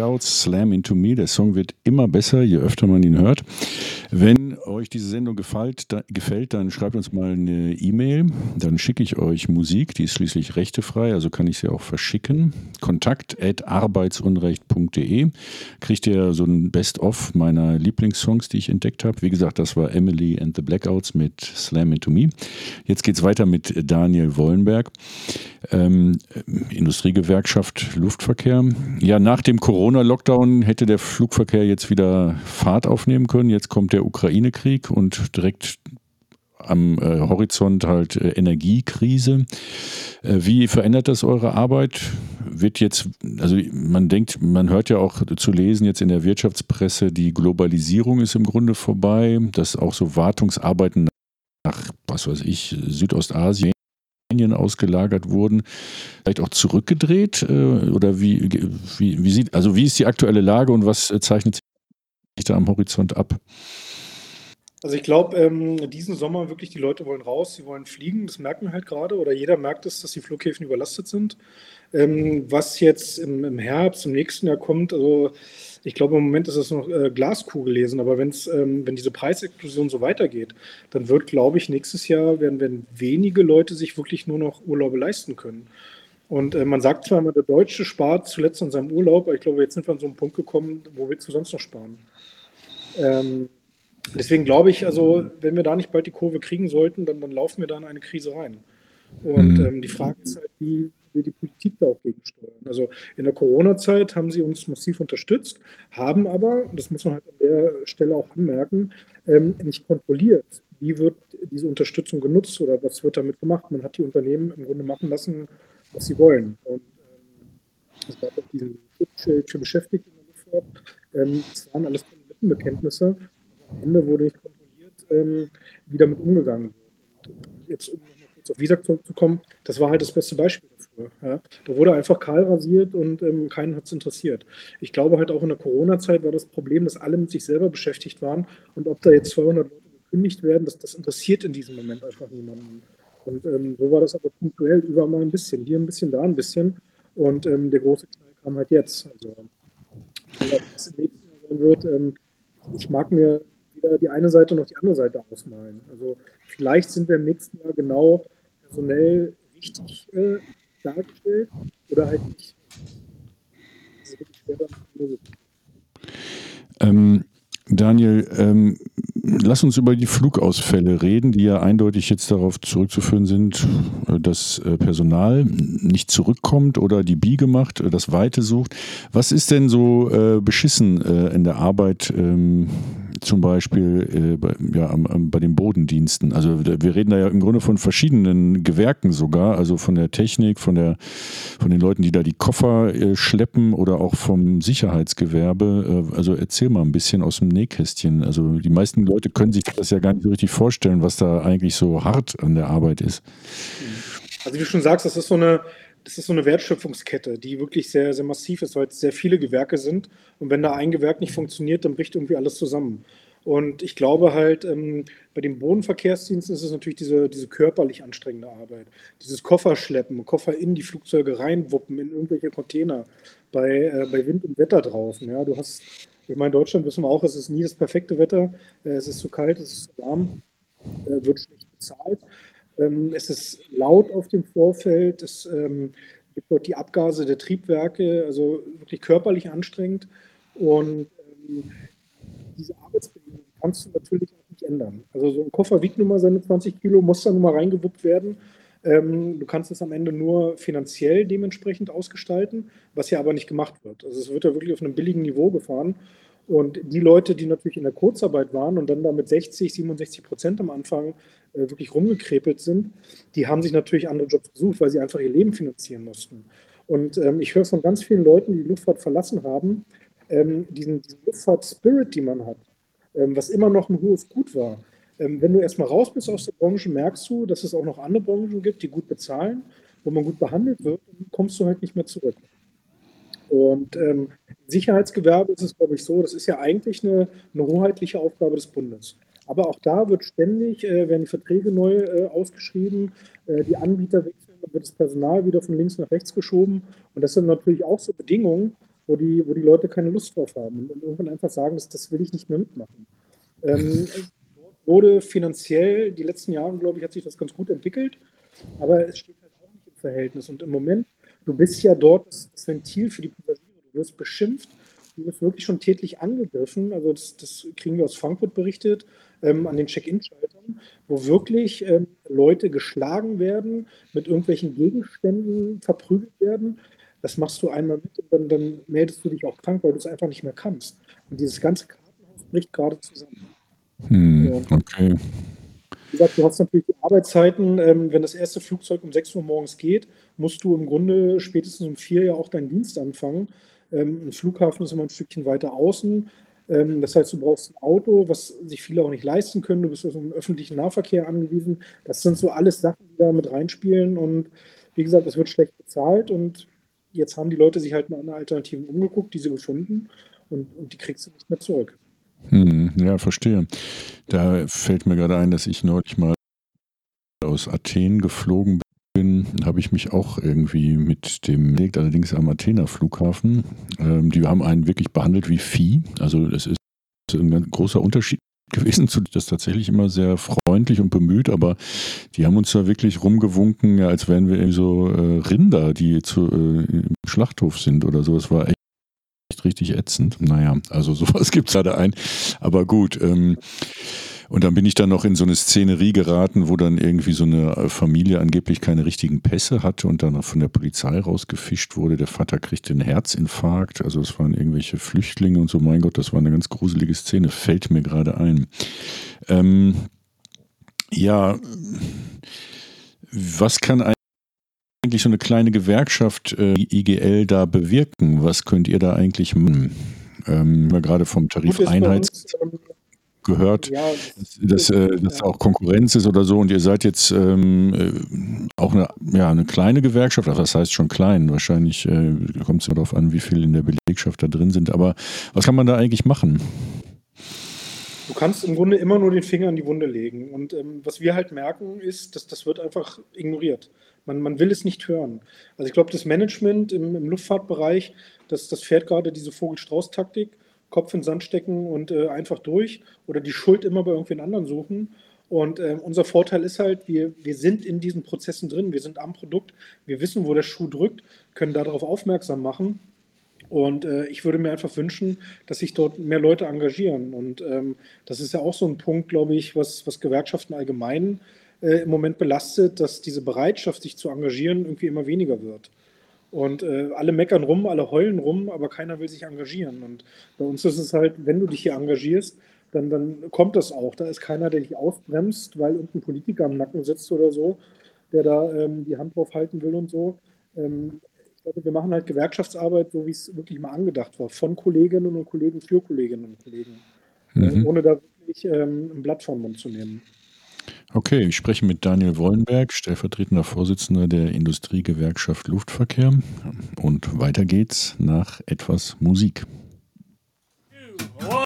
Blackouts, Slam Into Me. Der Song wird immer besser, je öfter man ihn hört. Euch diese Sendung gefällt, da, gefällt dann schreibt uns mal eine E-Mail. Dann schicke ich euch Musik, die ist schließlich rechtefrei, also kann ich sie auch verschicken. Kontakt arbeitsunrecht.de. Kriegt ihr so ein Best-of meiner Lieblingssongs, die ich entdeckt habe. Wie gesagt, das war Emily and the Blackouts mit Slam Into Me. Jetzt geht es weiter mit Daniel Wollenberg. Ähm, Industriegewerkschaft Luftverkehr. Ja, nach dem Corona-Lockdown hätte der Flugverkehr jetzt wieder Fahrt aufnehmen können. Jetzt kommt der Ukraine-Krieg und direkt am äh, Horizont halt äh, Energiekrise. Äh, wie verändert das eure Arbeit? Wird jetzt, also man denkt, man hört ja auch zu lesen jetzt in der Wirtschaftspresse, die Globalisierung ist im Grunde vorbei, dass auch so Wartungsarbeiten nach, was weiß ich, Südostasien ausgelagert wurden, vielleicht auch zurückgedreht? Äh, oder wie, wie, wie sieht, also wie ist die aktuelle Lage und was zeichnet sich da am Horizont ab? Also ich glaube, ähm, diesen Sommer wirklich die Leute wollen raus, sie wollen fliegen, das merken wir halt gerade oder jeder merkt es, dass die Flughäfen überlastet sind. Ähm, was jetzt im, im, Herbst, im nächsten Jahr kommt, also ich glaube im Moment ist das noch äh, Glaskugel lesen, aber wenn's, ähm, wenn diese Preisexplosion so weitergeht, dann wird, glaube ich, nächstes Jahr werden, werden wenige Leute sich wirklich nur noch Urlaube leisten können. Und äh, man sagt zwar immer, der Deutsche spart zuletzt an seinem Urlaub, aber ich glaube, jetzt sind wir an so einen Punkt gekommen, wo willst du sonst noch sparen? Ähm, Deswegen glaube ich, also wenn wir da nicht bald die Kurve kriegen sollten, dann, dann laufen wir da in eine Krise rein. Und mhm. ähm, die Frage ist halt, wie wir die Politik da auch gegensteuern. Also in der Corona-Zeit haben sie uns massiv unterstützt, haben aber, das muss man halt an der Stelle auch anmerken, ähm, nicht kontrolliert, wie wird diese Unterstützung genutzt oder was wird damit gemacht. Man hat die Unternehmen im Grunde machen lassen, was sie wollen. Und ähm, es gab auch diesen Schutzschild für Beschäftigte. Ähm, das waren alles Lippenbekenntnisse Ende wurde nicht kontrolliert, ähm, wie damit umgegangen wird. Jetzt, um nochmal kurz auf Visa zurückzukommen, das war halt das beste Beispiel dafür. Ja. Da wurde einfach kahl rasiert und ähm, keinen hat es interessiert. Ich glaube halt auch in der Corona-Zeit war das Problem, dass alle mit sich selber beschäftigt waren und ob da jetzt 200 Leute gekündigt werden, das, das interessiert in diesem Moment einfach niemanden. Und ähm, so war das aber punktuell überall mal ein bisschen. Hier ein bisschen, da ein bisschen. Und ähm, der große Knall kam halt jetzt. Also, was im nächsten Jahr sein wird, ähm, ich mag mir weder die eine Seite noch die andere Seite ausmalen. Also vielleicht sind wir im nächsten Jahr genau personell richtig äh, dargestellt oder halt nicht. Schwer ähm, Daniel, ähm, lass uns über die Flugausfälle reden, die ja eindeutig jetzt darauf zurückzuführen sind, äh, dass äh, Personal nicht zurückkommt oder die Biege macht, äh, das Weite sucht. Was ist denn so äh, beschissen äh, in der Arbeit ähm, zum Beispiel äh, bei, ja, am, am, bei den Bodendiensten? Also wir reden da ja im Grunde von verschiedenen Gewerken sogar, also von der Technik, von, der, von den Leuten, die da die Koffer schleppen oder auch vom Sicherheitsgewerbe. also erzähl mal ein bisschen aus dem Nähkästchen. Also die meisten Leute können sich das ja gar nicht so richtig vorstellen, was da eigentlich so hart an der Arbeit ist. Also wie du schon sagst, das ist so eine, das ist so eine Wertschöpfungskette, die wirklich sehr, sehr massiv ist, weil es sehr viele Gewerke sind. Und wenn da ein Gewerk nicht funktioniert, dann bricht irgendwie alles zusammen. Und ich glaube halt, ähm, bei den Bodenverkehrsdiensten ist es natürlich diese, diese körperlich anstrengende Arbeit. Dieses Kofferschleppen, Koffer in die Flugzeuge reinwuppen, in irgendwelche Container, bei, äh, bei Wind und Wetter draußen. Ja, du hast ich meine, in Deutschland wissen wir auch, es ist nie das perfekte Wetter. Äh, es ist zu kalt, es ist zu warm, äh, wird schlecht bezahlt. Ähm, es ist laut auf dem Vorfeld. Es ähm, gibt dort die Abgase der Triebwerke, also wirklich körperlich anstrengend. Und ähm, diese Arbeitsbedingungen kannst du natürlich auch nicht ändern. Also so ein Koffer wiegt nun mal seine 20 Kilo, muss dann nun mal reingewuppt werden. Du kannst es am Ende nur finanziell dementsprechend ausgestalten, was ja aber nicht gemacht wird. Also es wird ja wirklich auf einem billigen Niveau gefahren. Und die Leute, die natürlich in der Kurzarbeit waren und dann da mit 60, 67 Prozent am Anfang wirklich rumgekrepelt sind, die haben sich natürlich andere Jobs gesucht, weil sie einfach ihr Leben finanzieren mussten. Und ähm, ich höre von ganz vielen Leuten, die die Luftfahrt verlassen haben, ähm, diesen, diesen Luftfahrt-Spirit, die man hat, ähm, was immer noch ein hohes Gut war, ähm, wenn du erstmal raus bist aus der Branche, merkst du, dass es auch noch andere Branchen gibt, die gut bezahlen, wo man gut behandelt wird, und kommst du halt nicht mehr zurück. Und ähm, Sicherheitsgewerbe ist es, glaube ich, so, das ist ja eigentlich eine, eine hoheitliche Aufgabe des Bundes. Aber auch da wird ständig, äh, werden Verträge neu äh, ausgeschrieben, äh, die Anbieter wechseln dann wird das Personal wieder von links nach rechts geschoben. Und das sind natürlich auch so Bedingungen, wo die, wo die Leute keine Lust drauf haben und, irgendwann einfach sagen, das, das will ich nicht mehr mitmachen. Ähm, wurde finanziell, die letzten Jahre, glaube ich, hat sich das ganz gut entwickelt, aber es steht halt auch nicht im Verhältnis. Und im Moment, du bist ja dort das, das Ventil für die Passagiere, du wirst beschimpft, du wirst wirklich schon tätlich angegriffen. Also das, das kriegen wir aus Frankfurt berichtet, ähm, an den Check-in-Schaltern, wo wirklich ähm, Leute geschlagen werden, mit irgendwelchen Gegenständen verprügelt werden. Das machst du einmal mit und dann, dann meldest du dich auch krank, weil du es einfach nicht mehr kannst. Und dieses ganze Kartenhaus bricht gerade zusammen. Hm, okay. Wie gesagt, du hast natürlich die Arbeitszeiten. Ähm, wenn das erste Flugzeug um 6 Uhr morgens geht, musst du im Grunde spätestens um 4 ja auch deinen Dienst anfangen. Ähm, ein Flughafen ist immer ein Stückchen weiter außen. Ähm, das heißt, du brauchst ein Auto, was sich viele auch nicht leisten können. Du bist auf den öffentlichen Nahverkehr angewiesen. Das sind so alles Sachen, die da mit reinspielen. Und wie gesagt, es wird schlecht bezahlt. Und jetzt haben die Leute sich halt nach Alternativen umgeguckt, die sie gefunden. Und, und die kriegst du nicht mehr zurück. Hm, ja, verstehe. Da fällt mir gerade ein, dass ich neulich mal aus Athen geflogen bin, habe ich mich auch irgendwie mit dem, liegt allerdings am Athener Flughafen. Ähm, die haben einen wirklich behandelt wie Vieh. Also es ist ein großer Unterschied [laughs] gewesen zu das tatsächlich immer sehr freundlich und bemüht, aber die haben uns da wirklich rumgewunken, als wären wir irgendwie so äh, Rinder, die zu, äh, im Schlachthof sind oder so. Es war echt richtig ätzend. Naja, also [laughs] sowas gibt es leider ein. Aber gut. Ähm, und dann bin ich dann noch in so eine Szenerie geraten, wo dann irgendwie so eine Familie angeblich keine richtigen Pässe hatte und dann von der Polizei rausgefischt wurde. Der Vater kriegte einen Herzinfarkt. Also es waren irgendwelche Flüchtlinge und so. Mein Gott, das war eine ganz gruselige Szene. Fällt mir gerade ein. Ähm, ja, was kann eigentlich so eine kleine Gewerkschaft äh, IGL da bewirken? Was könnt ihr da eigentlich machen? Ähm, gerade vom Tarifeinheits gehört, ja, dass, dass, äh, dass auch Konkurrenz ist oder so und ihr seid jetzt ähm, äh, auch eine, ja, eine kleine Gewerkschaft, was heißt schon klein? Wahrscheinlich äh, kommt es ja darauf an, wie viel in der Belegschaft da drin sind, aber was kann man da eigentlich machen? Du kannst im Grunde immer nur den Finger in die Wunde legen und ähm, was wir halt merken ist, dass das wird einfach ignoriert. Man, man will es nicht hören. Also ich glaube, das Management im, im Luftfahrtbereich, das, das fährt gerade diese Vogel-Strauß-Taktik Kopf in den Sand stecken und äh, einfach durch oder die Schuld immer bei irgendwen anderen suchen. Und äh, unser Vorteil ist halt, wir, wir sind in diesen Prozessen drin, wir sind am Produkt, wir wissen, wo der Schuh drückt, können darauf aufmerksam machen. Und äh, ich würde mir einfach wünschen, dass sich dort mehr Leute engagieren. Und ähm, das ist ja auch so ein Punkt, glaube ich, was, was Gewerkschaften allgemein äh, im Moment belastet, dass diese Bereitschaft, sich zu engagieren, irgendwie immer weniger wird. Und äh, alle meckern rum, alle heulen rum, aber keiner will sich engagieren. Und bei uns ist es halt, wenn du dich hier engagierst, dann, dann kommt das auch. Da ist keiner, der dich ausbremst, weil irgendein Politiker am Nacken sitzt oder so, der da ähm, die Hand drauf halten will und so. Ähm, ich glaube, wir machen halt Gewerkschaftsarbeit, so wie es wirklich mal angedacht war, von Kolleginnen und Kollegen für Kolleginnen und Kollegen, mhm. äh, ohne da wirklich ähm, ein Blatt vom Mund zu nehmen. Okay, ich spreche mit Daniel Wollenberg, stellvertretender Vorsitzender der Industriegewerkschaft Luftverkehr. Und weiter geht's nach etwas Musik. One,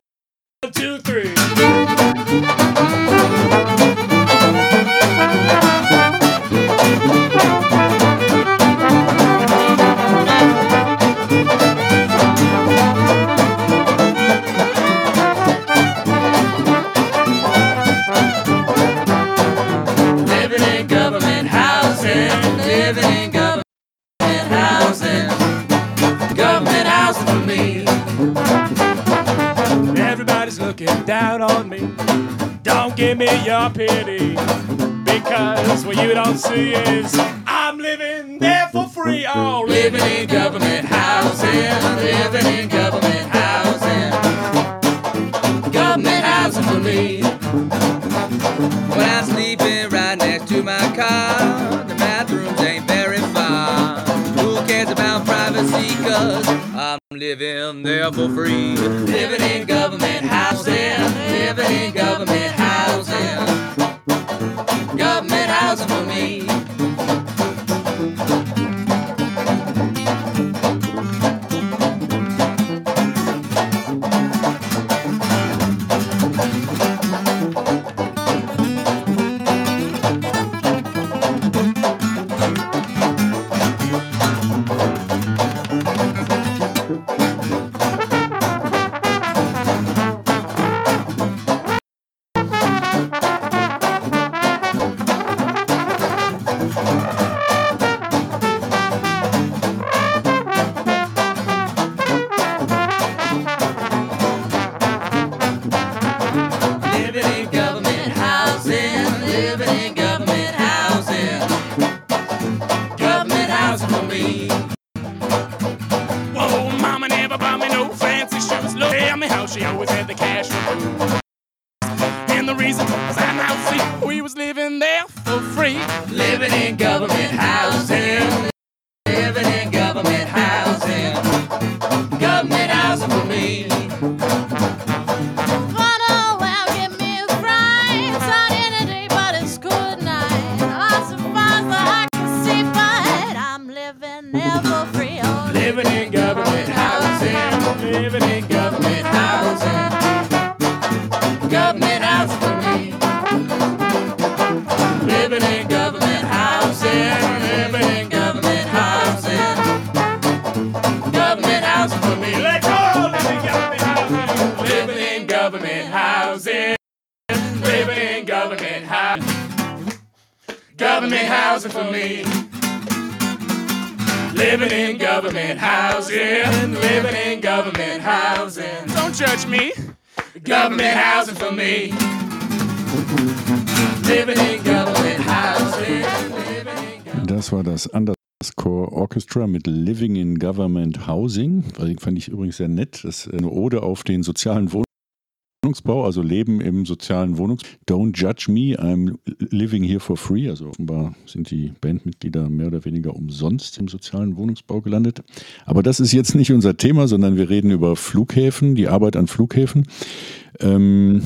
two, three. buy me no fancy shoes. Look at me how she always had the cash for food. And the reason was I now see we was living there for free. Living in government housing. Government housing for me. Living in government housing, living in government housing. Don't judge me. Government housing for me. Living in government housing. Das war das Underscore Orchestra mit Living in Government Housing. Also, fand ich übrigens sehr nett. Das ist eine Ode auf den sozialen Wohnungsbau, also Leben im sozialen Wohnungsbau. Don't judge me, I'm living here for free. Also offenbar sind die Bandmitglieder mehr oder weniger umsonst im sozialen Wohnungsbau gelandet. Aber das ist jetzt nicht unser Thema, sondern wir reden über Flughäfen, die Arbeit an Flughäfen. Ähm,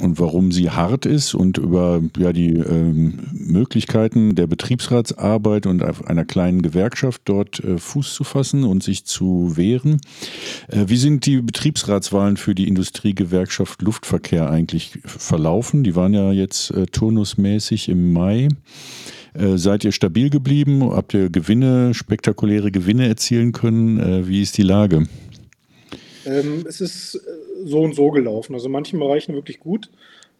und warum sie hart ist und über ja, die ähm, Möglichkeiten der Betriebsratsarbeit und einer kleinen Gewerkschaft dort äh, Fuß zu fassen und sich zu wehren. Äh, wie sind die Betriebsratswahlen für die Industriegewerkschaft Luftverkehr eigentlich verlaufen? Die waren ja jetzt äh, turnusmäßig im Mai. Äh, seid ihr stabil geblieben? Habt ihr Gewinne, spektakuläre Gewinne erzielen können? Äh, wie ist die Lage? Ähm, es ist äh, so und so gelaufen. Also in manchen Bereichen wirklich gut,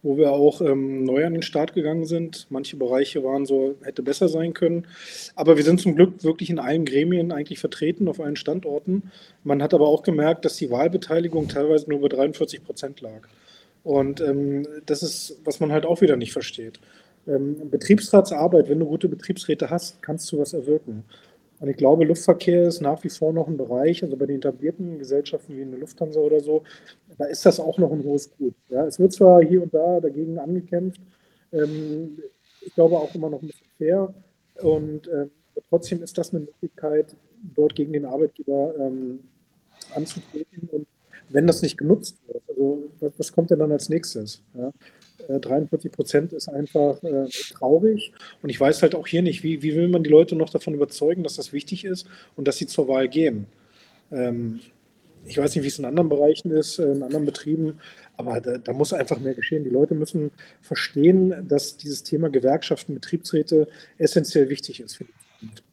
wo wir auch ähm, neu an den Start gegangen sind. Manche Bereiche waren so, hätte besser sein können. Aber wir sind zum Glück wirklich in allen Gremien eigentlich vertreten, auf allen Standorten. Man hat aber auch gemerkt, dass die Wahlbeteiligung teilweise nur bei 43 Prozent lag. Und ähm, das ist, was man halt auch wieder nicht versteht. Ähm, Betriebsratsarbeit, wenn du gute Betriebsräte hast, kannst du was erwirken. Und ich glaube, Luftverkehr ist nach wie vor noch ein Bereich, also bei den etablierten Gesellschaften wie eine Lufthansa oder so, da ist das auch noch ein hohes Gut. Ja, es wird zwar hier und da dagegen angekämpft, ähm, ich glaube auch immer noch ein bisschen fair. Und ähm, trotzdem ist das eine Möglichkeit, dort gegen den Arbeitgeber ähm, anzutreten. Und wenn das nicht genutzt wird, also was, was kommt denn dann als nächstes? Ja? 43 Prozent ist einfach äh, traurig. Und ich weiß halt auch hier nicht, wie, wie will man die Leute noch davon überzeugen, dass das wichtig ist und dass sie zur Wahl gehen. Ähm, ich weiß nicht, wie es in anderen Bereichen ist, äh, in anderen Betrieben, aber da, da, muss einfach mehr geschehen. Die Leute müssen verstehen, dass dieses Thema Gewerkschaften, Betriebsräte essentiell wichtig ist für die Zukunft.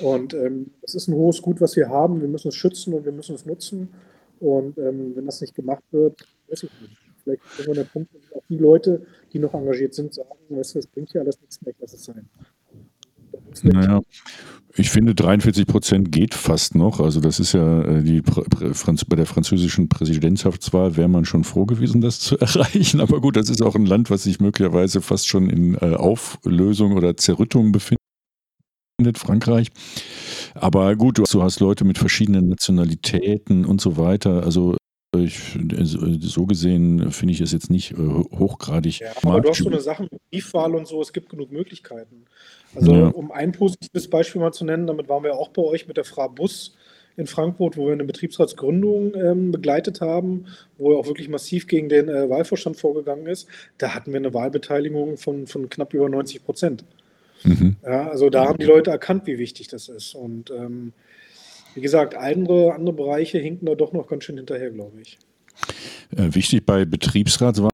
Und ähm, ist ein hohes Gut, was wir haben. Wir müssen es schützen und wir müssen es nutzen. Und ähm, wenn das nicht gemacht wird, weiß ich nicht. Vielleicht ist irgendwann der Punkt, dass auch die Leute, die noch engagiert sind, sagen, weißt du, das bringt ja alles nichts mehr, lass es sein. Naja, ich finde 43 Prozent geht fast noch. Also das ist ja äh, die bei der französischen Präsidentschaftswahl wäre man schon froh gewesen, das zu [laughs] erreichen. Aber gut, das ist auch ein Land, was sich möglicherweise fast schon in äh, Auflösung oder Zerrüttung befindet. Frankreich. Aber gut, du hast Leute mit verschiedenen Nationalitäten und so weiter. Also ich, so gesehen finde ich es jetzt nicht äh, hochgradig. Ja, aber du hast so eine Sache mit Briefwahl und so, es gibt genug Möglichkeiten. Also ja. um ein positives Beispiel mal zu nennen, damit waren wir auch bei euch mit der Frau Bus in Frankfurt, wo wir eine Betriebsratsgründung ähm, begleitet haben, wo er auch wirklich massiv gegen den äh, Wahlvorstand vorgegangen ist. Da hatten wir eine Wahlbeteiligung von, von knapp über 90 Prozent. Mhm. Ja, also da haben die Leute erkannt, wie wichtig das ist. Und ähm, wie gesagt, andere, andere Bereiche hinken da doch noch ganz schön hinterher, glaube ich. Äh, wichtig bei Betriebsratswahlen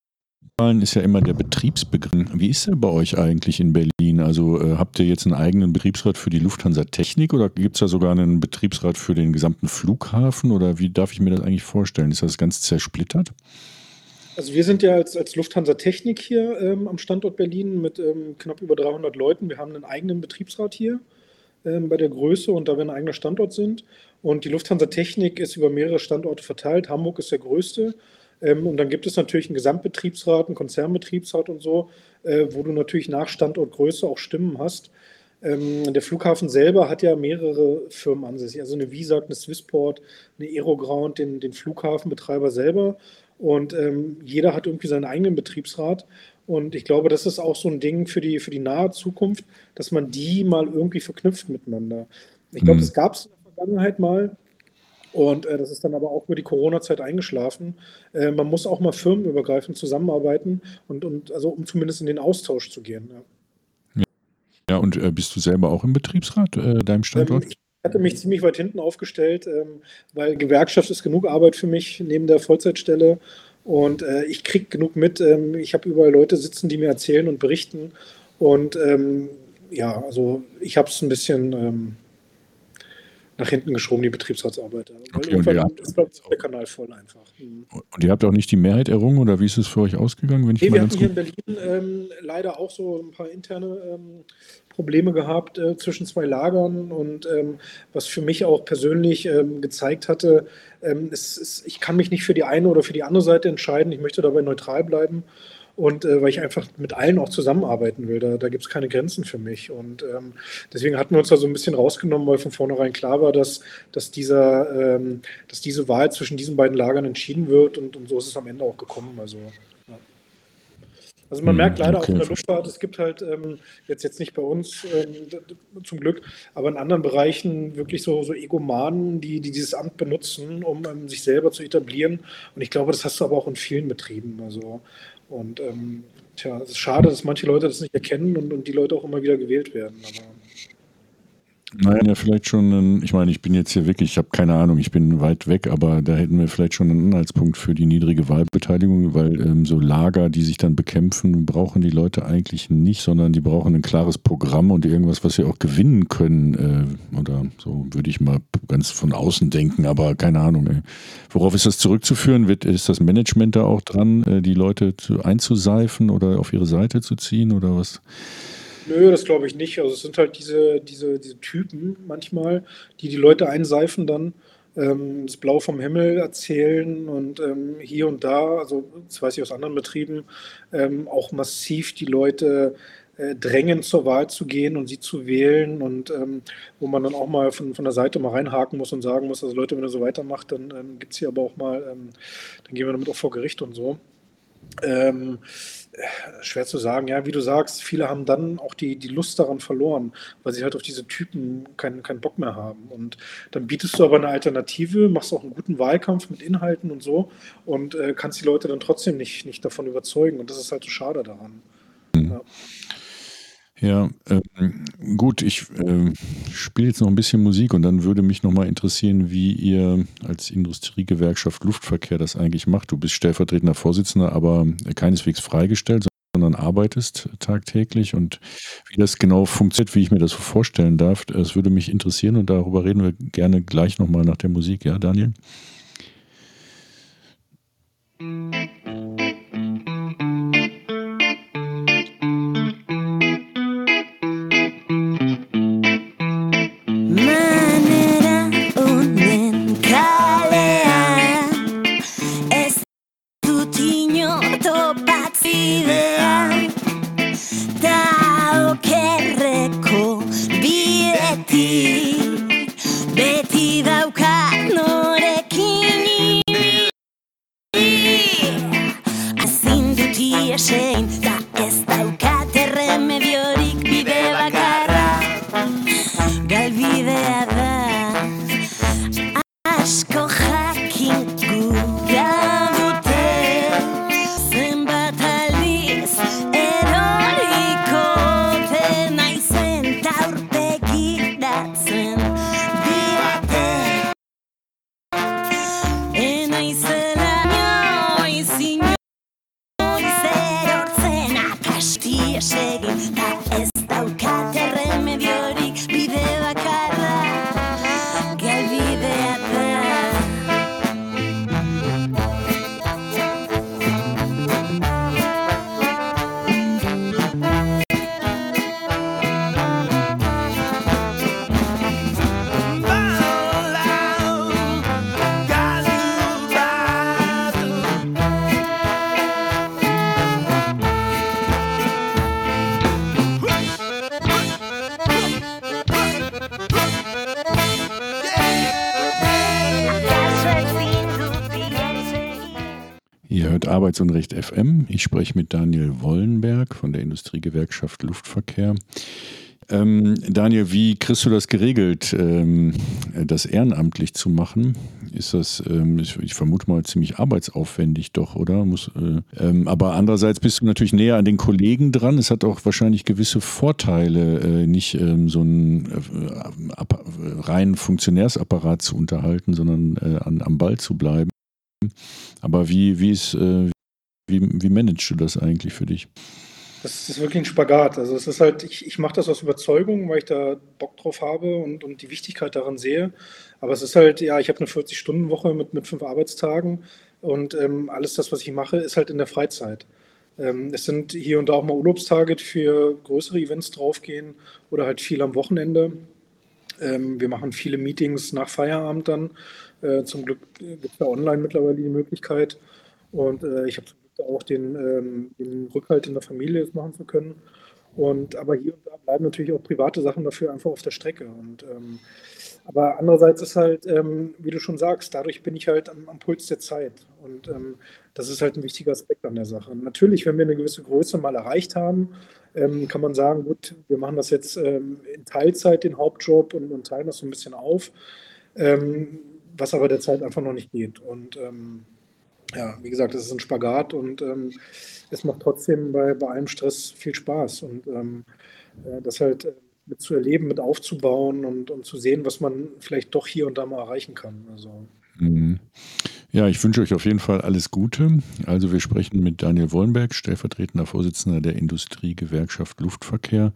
ist ja immer der Betriebsbegriff. Wie ist der bei euch eigentlich in Berlin? Also äh, habt ihr jetzt einen eigenen Betriebsrat für die Lufthansa Technik oder gibt es da sogar einen Betriebsrat für den gesamten Flughafen? Oder wie darf ich mir das eigentlich vorstellen? Ist das ganz zersplittert? Also wir sind ja als, als Lufthansa Technik hier ähm, am Standort Berlin mit ähm, knapp über 300 Leuten. Wir haben einen eigenen Betriebsrat hier bei der Größe und da wir ein eigener Standort sind. Und die Lufthansa Technik ist über mehrere Standorte verteilt. Hamburg ist der größte. Ähm, und dann gibt es natürlich einen Gesamtbetriebsrat, einen Konzernbetriebsrat und so, äh, wo du natürlich nach Standortgröße auch Stimmen hast. Ähm, der Flughafen selber hat ja mehrere Firmen an sich. Also eine Visag, eine Swissport, eine Aeroground, den, den Flughafenbetreiber selber. Und ähm, jeder hat irgendwie seinen eigenen Betriebsrat. Und ich glaube, das ist auch so ein Ding für die, für die nahe Zukunft, dass man die mal irgendwie verknüpft miteinander. Ich glaube, Mhm. das gab es in der Vergangenheit mal. Und äh, das ist dann aber auch über die Corona-Zeit eingeschlafen. Äh, man muss auch mal firmenübergreifend zusammenarbeiten und, und also um zumindest in den Austausch zu gehen. Ja. Ja, und äh, bist du selber auch im Betriebsrat, äh, deinem Standort? Ähm, ich hatte mich ziemlich weit hinten aufgestellt, ähm, weil Gewerkschaft ist genug Arbeit für mich neben der Vollzeitstelle. Und äh, ich kriege genug mit. Ähm, ich habe überall Leute sitzen, die mir erzählen und berichten. Und ähm, ja, also ich habe es ein bisschen ähm, nach hinten geschoben, die Betriebsratsarbeit. Weil Okay, und irgendwann ihr ist, der Kanal voll einfach. Mhm. Und ihr habt auch nicht die Mehrheit errungen oder wie ist es für euch ausgegangen, wenn ich Nee, wir hatten hier in Berlin ähm, leider auch so ein paar interne ähm, Probleme gehabt äh, zwischen zwei Lagern und ähm, was für mich auch persönlich ähm, gezeigt hatte, ähm, es, es, ich kann mich nicht für die eine oder für die andere Seite entscheiden, ich möchte dabei neutral bleiben und äh, weil ich einfach mit allen auch zusammenarbeiten will, da, da gibt es keine Grenzen für mich und ähm, deswegen hatten wir uns da so ein bisschen rausgenommen, weil von vornherein klar war, dass, dass, dieser, ähm, dass diese Wahl zwischen diesen beiden Lagern entschieden wird und, und so ist es am Ende auch gekommen, also ja. Also man Hm, merkt leider auch okay, in der. Luftfahrt, es gibt halt ähm, jetzt, jetzt nicht bei uns ähm, zum Glück, aber in anderen Bereichen wirklich so, so Egomanen, die, die dieses Amt benutzen, um ähm, sich selber zu etablieren. Und ich glaube, das hast du aber auch in vielen Betrieben. Also, und ähm, tja, es ist schade, dass manche Leute das nicht erkennen und, und die Leute auch immer wieder gewählt werden. Aber Naja, ja, vielleicht schon, ein, ich meine, ich bin jetzt hier wirklich, ich habe keine Ahnung, ich bin weit weg, aber da hätten wir vielleicht schon einen Anhaltspunkt für die niedrige Wahlbeteiligung, weil ähm, so Lager, die sich dann bekämpfen, brauchen die Leute eigentlich nicht, sondern die brauchen ein klares Programm und irgendwas, was sie auch gewinnen können. Äh, oder so würde ich mal ganz von außen denken, aber keine Ahnung. Ey. Worauf ist das zurückzuführen? Wird, ist das Management da auch dran, äh, die Leute zu, einzuseifen oder auf ihre Seite zu ziehen oder was? Nö, das glaube ich nicht. Also es sind halt diese, diese, diese Typen manchmal, die die Leute einseifen dann, ähm, das Blau vom Himmel erzählen und ähm, hier und da, also das weiß ich aus anderen Betrieben, ähm, auch massiv die Leute äh, drängen, zur Wahl zu gehen und sie zu wählen und ähm, wo man dann auch mal von, von der Seite mal reinhaken muss und sagen muss, also Leute, wenn ihr so weitermacht, dann ähm, gibt es hier aber auch mal, ähm, dann gehen wir damit auch vor Gericht und so. Ähm, schwer zu sagen, ja, wie du sagst, viele haben dann auch die, die Lust daran verloren, weil sie halt auf diese Typen keinen, keinen Bock mehr haben. Und dann bietest du aber eine Alternative, machst auch einen guten Wahlkampf mit Inhalten und so und äh, kannst die Leute dann trotzdem nicht, nicht davon überzeugen. Und das ist halt so schade daran. Ja. Ja, ähm, gut, ich ähm, spiele jetzt noch ein bisschen Musik und dann würde mich nochmal interessieren, wie ihr als Industriegewerkschaft Luftverkehr das eigentlich macht. Du bist stellvertretender Vorsitzender, aber keineswegs freigestellt, sondern arbeitest tagtäglich und wie das genau funktioniert, wie ich mir das vorstellen darf, das würde mich interessieren und darüber reden wir gerne gleich nochmal nach der Musik, ja, Daniel? that is Ihr hört Arbeitsunrecht FM. Ich spreche mit Daniel Wollenberg von der Industriegewerkschaft Luftverkehr. Ähm, Daniel, wie kriegst du das geregelt, ähm, das ehrenamtlich zu machen? Ist das, ähm, ich, vermute mal, ziemlich arbeitsaufwendig doch, oder? Muss, äh, ähm, aber andererseits bist du natürlich näher an den Kollegen dran. Es hat auch wahrscheinlich gewisse Vorteile, äh, nicht ähm, so einen äh, reinen Funktionärsapparat zu unterhalten, sondern äh, an, am Ball zu bleiben. Aber wie, wie, ist, äh, wie, wie managst du das eigentlich für dich? Das ist wirklich ein Spagat. Also es ist halt, ich, ich mache das aus Überzeugung, weil ich da Bock drauf habe und, und die Wichtigkeit daran sehe. Aber es ist halt, ja, ich habe eine 40-Stunden-Woche mit, mit fünf Arbeitstagen und ähm, alles das, was ich mache, ist halt in der Freizeit. Ähm, es sind hier und da auch mal Urlaubstage für größere Events draufgehen oder halt viel am Wochenende. Ähm, wir machen viele Meetings nach Feierabend dann. Äh, zum Glück gibt es ja online mittlerweile die Möglichkeit. Und äh, ich habe auch den, ähm, den Rückhalt in der Familie machen zu können. Und aber hier und da bleiben natürlich auch private Sachen dafür einfach auf der Strecke. Und ähm, aber andererseits ist halt, ähm, wie du schon sagst, dadurch bin ich halt am, am Puls der Zeit. Und ähm, das ist halt ein wichtiger Aspekt an der Sache. Natürlich, wenn wir eine gewisse Größe mal erreicht haben, ähm, kann man sagen, gut, wir machen das jetzt ähm, in Teilzeit, den Hauptjob, und, und, teilen das so ein bisschen auf, ähm, was aber derzeit einfach noch nicht geht. Und ähm, ja, wie gesagt, das ist ein Spagat und ähm, es macht trotzdem bei, bei allem Stress viel Spaß. Und ähm, äh, das halt äh, mit zu erleben, mit aufzubauen und, und zu sehen, was man vielleicht doch hier und da mal erreichen kann. Also. Mhm. Ja, ich wünsche euch auf jeden Fall alles Gute. Also wir sprechen mit Daniel Wollenberg, stellvertretender Vorsitzender der Industriegewerkschaft Luftverkehr.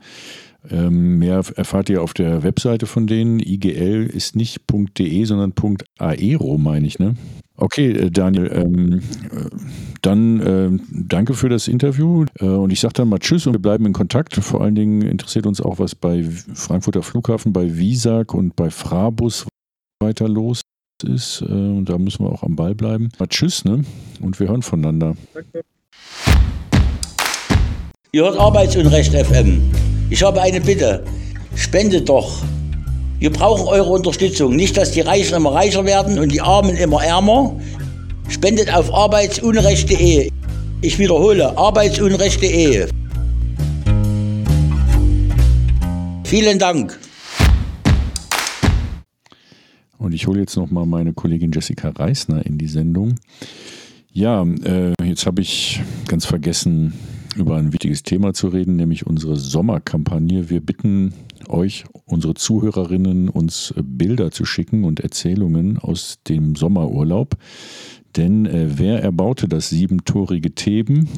Ähm, mehr erfahrt ihr auf der Webseite von denen. IGL ist nicht .de, sondern .aero, meine ich, ne? Okay, äh, Daniel, ähm, äh, dann äh, danke für das Interview äh, und ich sage dann mal Tschüss und wir bleiben in Kontakt. Vor allen Dingen interessiert uns auch, was bei Frankfurter Flughafen, bei Visag und bei Frabus weiter los ist. Äh, und da müssen wir auch am Ball bleiben. Mal tschüss, ne? Und wir hören voneinander. Danke. Ihr hört Arbeitsunrecht FM. Ich habe eine Bitte. Spendet doch wir brauchen eure Unterstützung. Nicht, dass die Reichen immer reicher werden und die Armen immer ärmer. Spendet auf arbeitsunrecht.de. Ich wiederhole, arbeitsunrecht.de. Vielen Dank. Und ich hole jetzt nochmal meine Kollegin Jessica Reisner in die Sendung. Ja, äh, jetzt habe ich ganz vergessen, über ein wichtiges Thema zu reden, nämlich unsere Sommerkampagne. Wir bitten euch, unsere Zuhörerinnen, uns Bilder zu schicken und Erzählungen aus dem Sommerurlaub. Denn äh, wer erbaute das siebentorige Theben?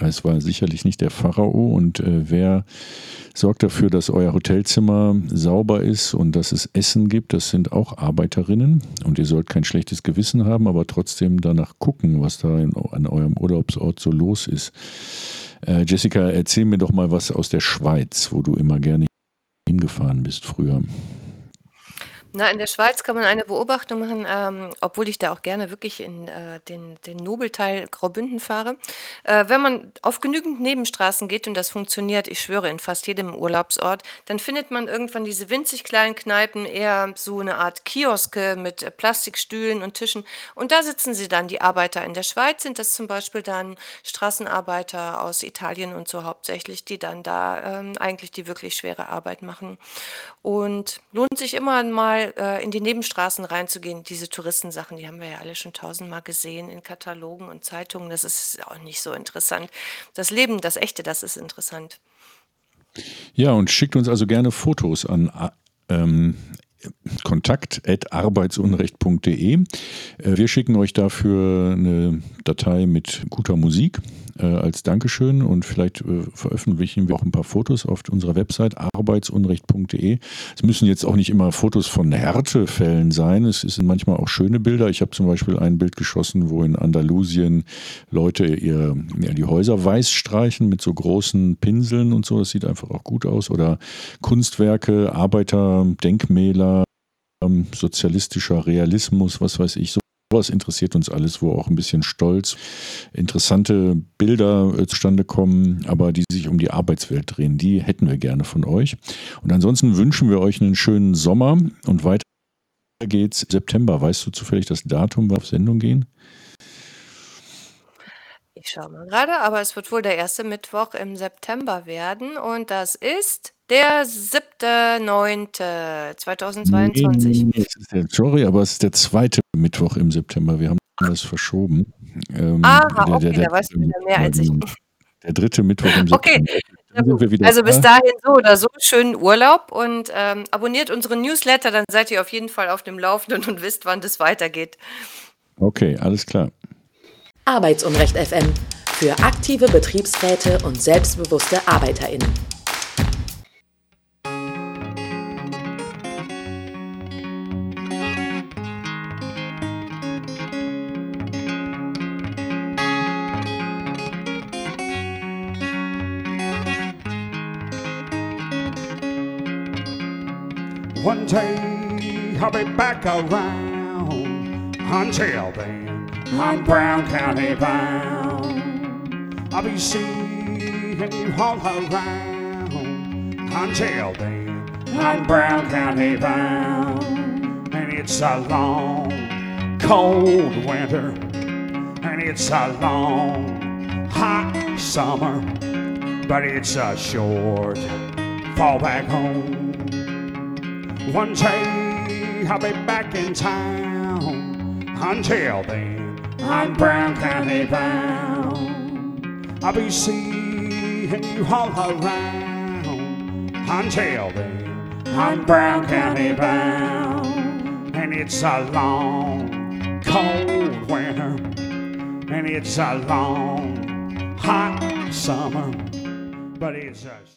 Es war sicherlich nicht der Pharao. Und äh, wer sorgt dafür, dass euer Hotelzimmer sauber ist und dass es Essen gibt? Das sind auch Arbeiterinnen. Und ihr sollt kein schlechtes Gewissen haben, aber trotzdem danach gucken, was da in, an eurem Urlaubsort so los ist. Äh, Jessica, erzähl mir doch mal was aus der Schweiz, wo du immer gerne hingefahren bist früher. Na, in der Schweiz kann man eine Beobachtung machen, ähm, obwohl ich da auch gerne wirklich in äh, den, den Nobelteil Graubünden fahre. Äh, wenn man auf genügend Nebenstraßen geht und das funktioniert, ich schwöre, in fast jedem Urlaubsort, dann findet man irgendwann diese winzig kleinen Kneipen, eher so eine Art Kioske mit äh, Plastikstühlen und Tischen. Und da sitzen sie dann, die Arbeiter. In der Schweiz sind das zum Beispiel dann Straßenarbeiter aus Italien und so hauptsächlich, die dann da ähm, eigentlich die wirklich schwere Arbeit machen. Und lohnt sich immer mal mal äh, in die Nebenstraßen reinzugehen. Diese Touristensachen, die haben wir ja alle schon tausendmal gesehen in Katalogen und Zeitungen. Das ist auch nicht so interessant. Das Leben, das Echte, das ist interessant. Ja, und schickt uns also gerne Fotos an ähm, kontakt.arbeitsunrecht.de. Äh, wir schicken euch dafür eine Datei mit guter Musik äh, als Dankeschön und vielleicht äh, veröffentlichen wir auch ein paar Fotos auf unserer Website arbeitsunrecht.de. Es müssen jetzt auch nicht immer Fotos von Härtefällen sein. Es sind manchmal auch schöne Bilder. Ich habe zum Beispiel ein Bild geschossen, wo in Andalusien Leute ihr, ja, die Häuser weiß streichen mit so großen Pinseln und so. Das sieht einfach auch gut aus. Oder Kunstwerke, Arbeiter, Denkmäler, ähm, sozialistischer Realismus, was weiß ich, so was interessiert uns alles, wo auch ein bisschen Stolz, interessante Bilder äh, zustande kommen, aber die sich um die Arbeitswelt drehen, die hätten wir gerne von euch. Und ansonsten wünschen wir euch einen schönen Sommer und weiter geht's September. Weißt du zufällig das Datum, wo wir auf Sendung gehen? Ich schaue mal gerade, aber es wird wohl der erste Mittwoch im September werden und das ist der 7.9.2022. Nee, der, sorry, aber es ist der zweite Mittwoch im September. Wir haben das verschoben. Ähm, Aha, okay, da weißt du wieder mehr als ich. Der dritte Mittwoch im Okay, September. Dann sind wir wieder also bis da. dahin so oder so schönen Urlaub und ähm, abonniert unseren Newsletter, dann seid ihr auf jeden Fall auf dem Laufenden und wisst, wann das weitergeht. Okay, alles klar. Arbeitsunrecht FM für aktive Betriebsräte und selbstbewusste ArbeiterInnen. I'll be back around. Until then, I'm Brown County bound. I'll be seeing you all around. Until then, I'm Brown County bound. And it's a long, cold winter. And it's a long, hot summer. But it's a short fall back home. One day I'll be back in town. Until then, I'm Brown County bound. I'll be seeing you all around. Until then, I'm Brown County bound. And it's a long, cold winter. And it's a long, hot summer. But it's a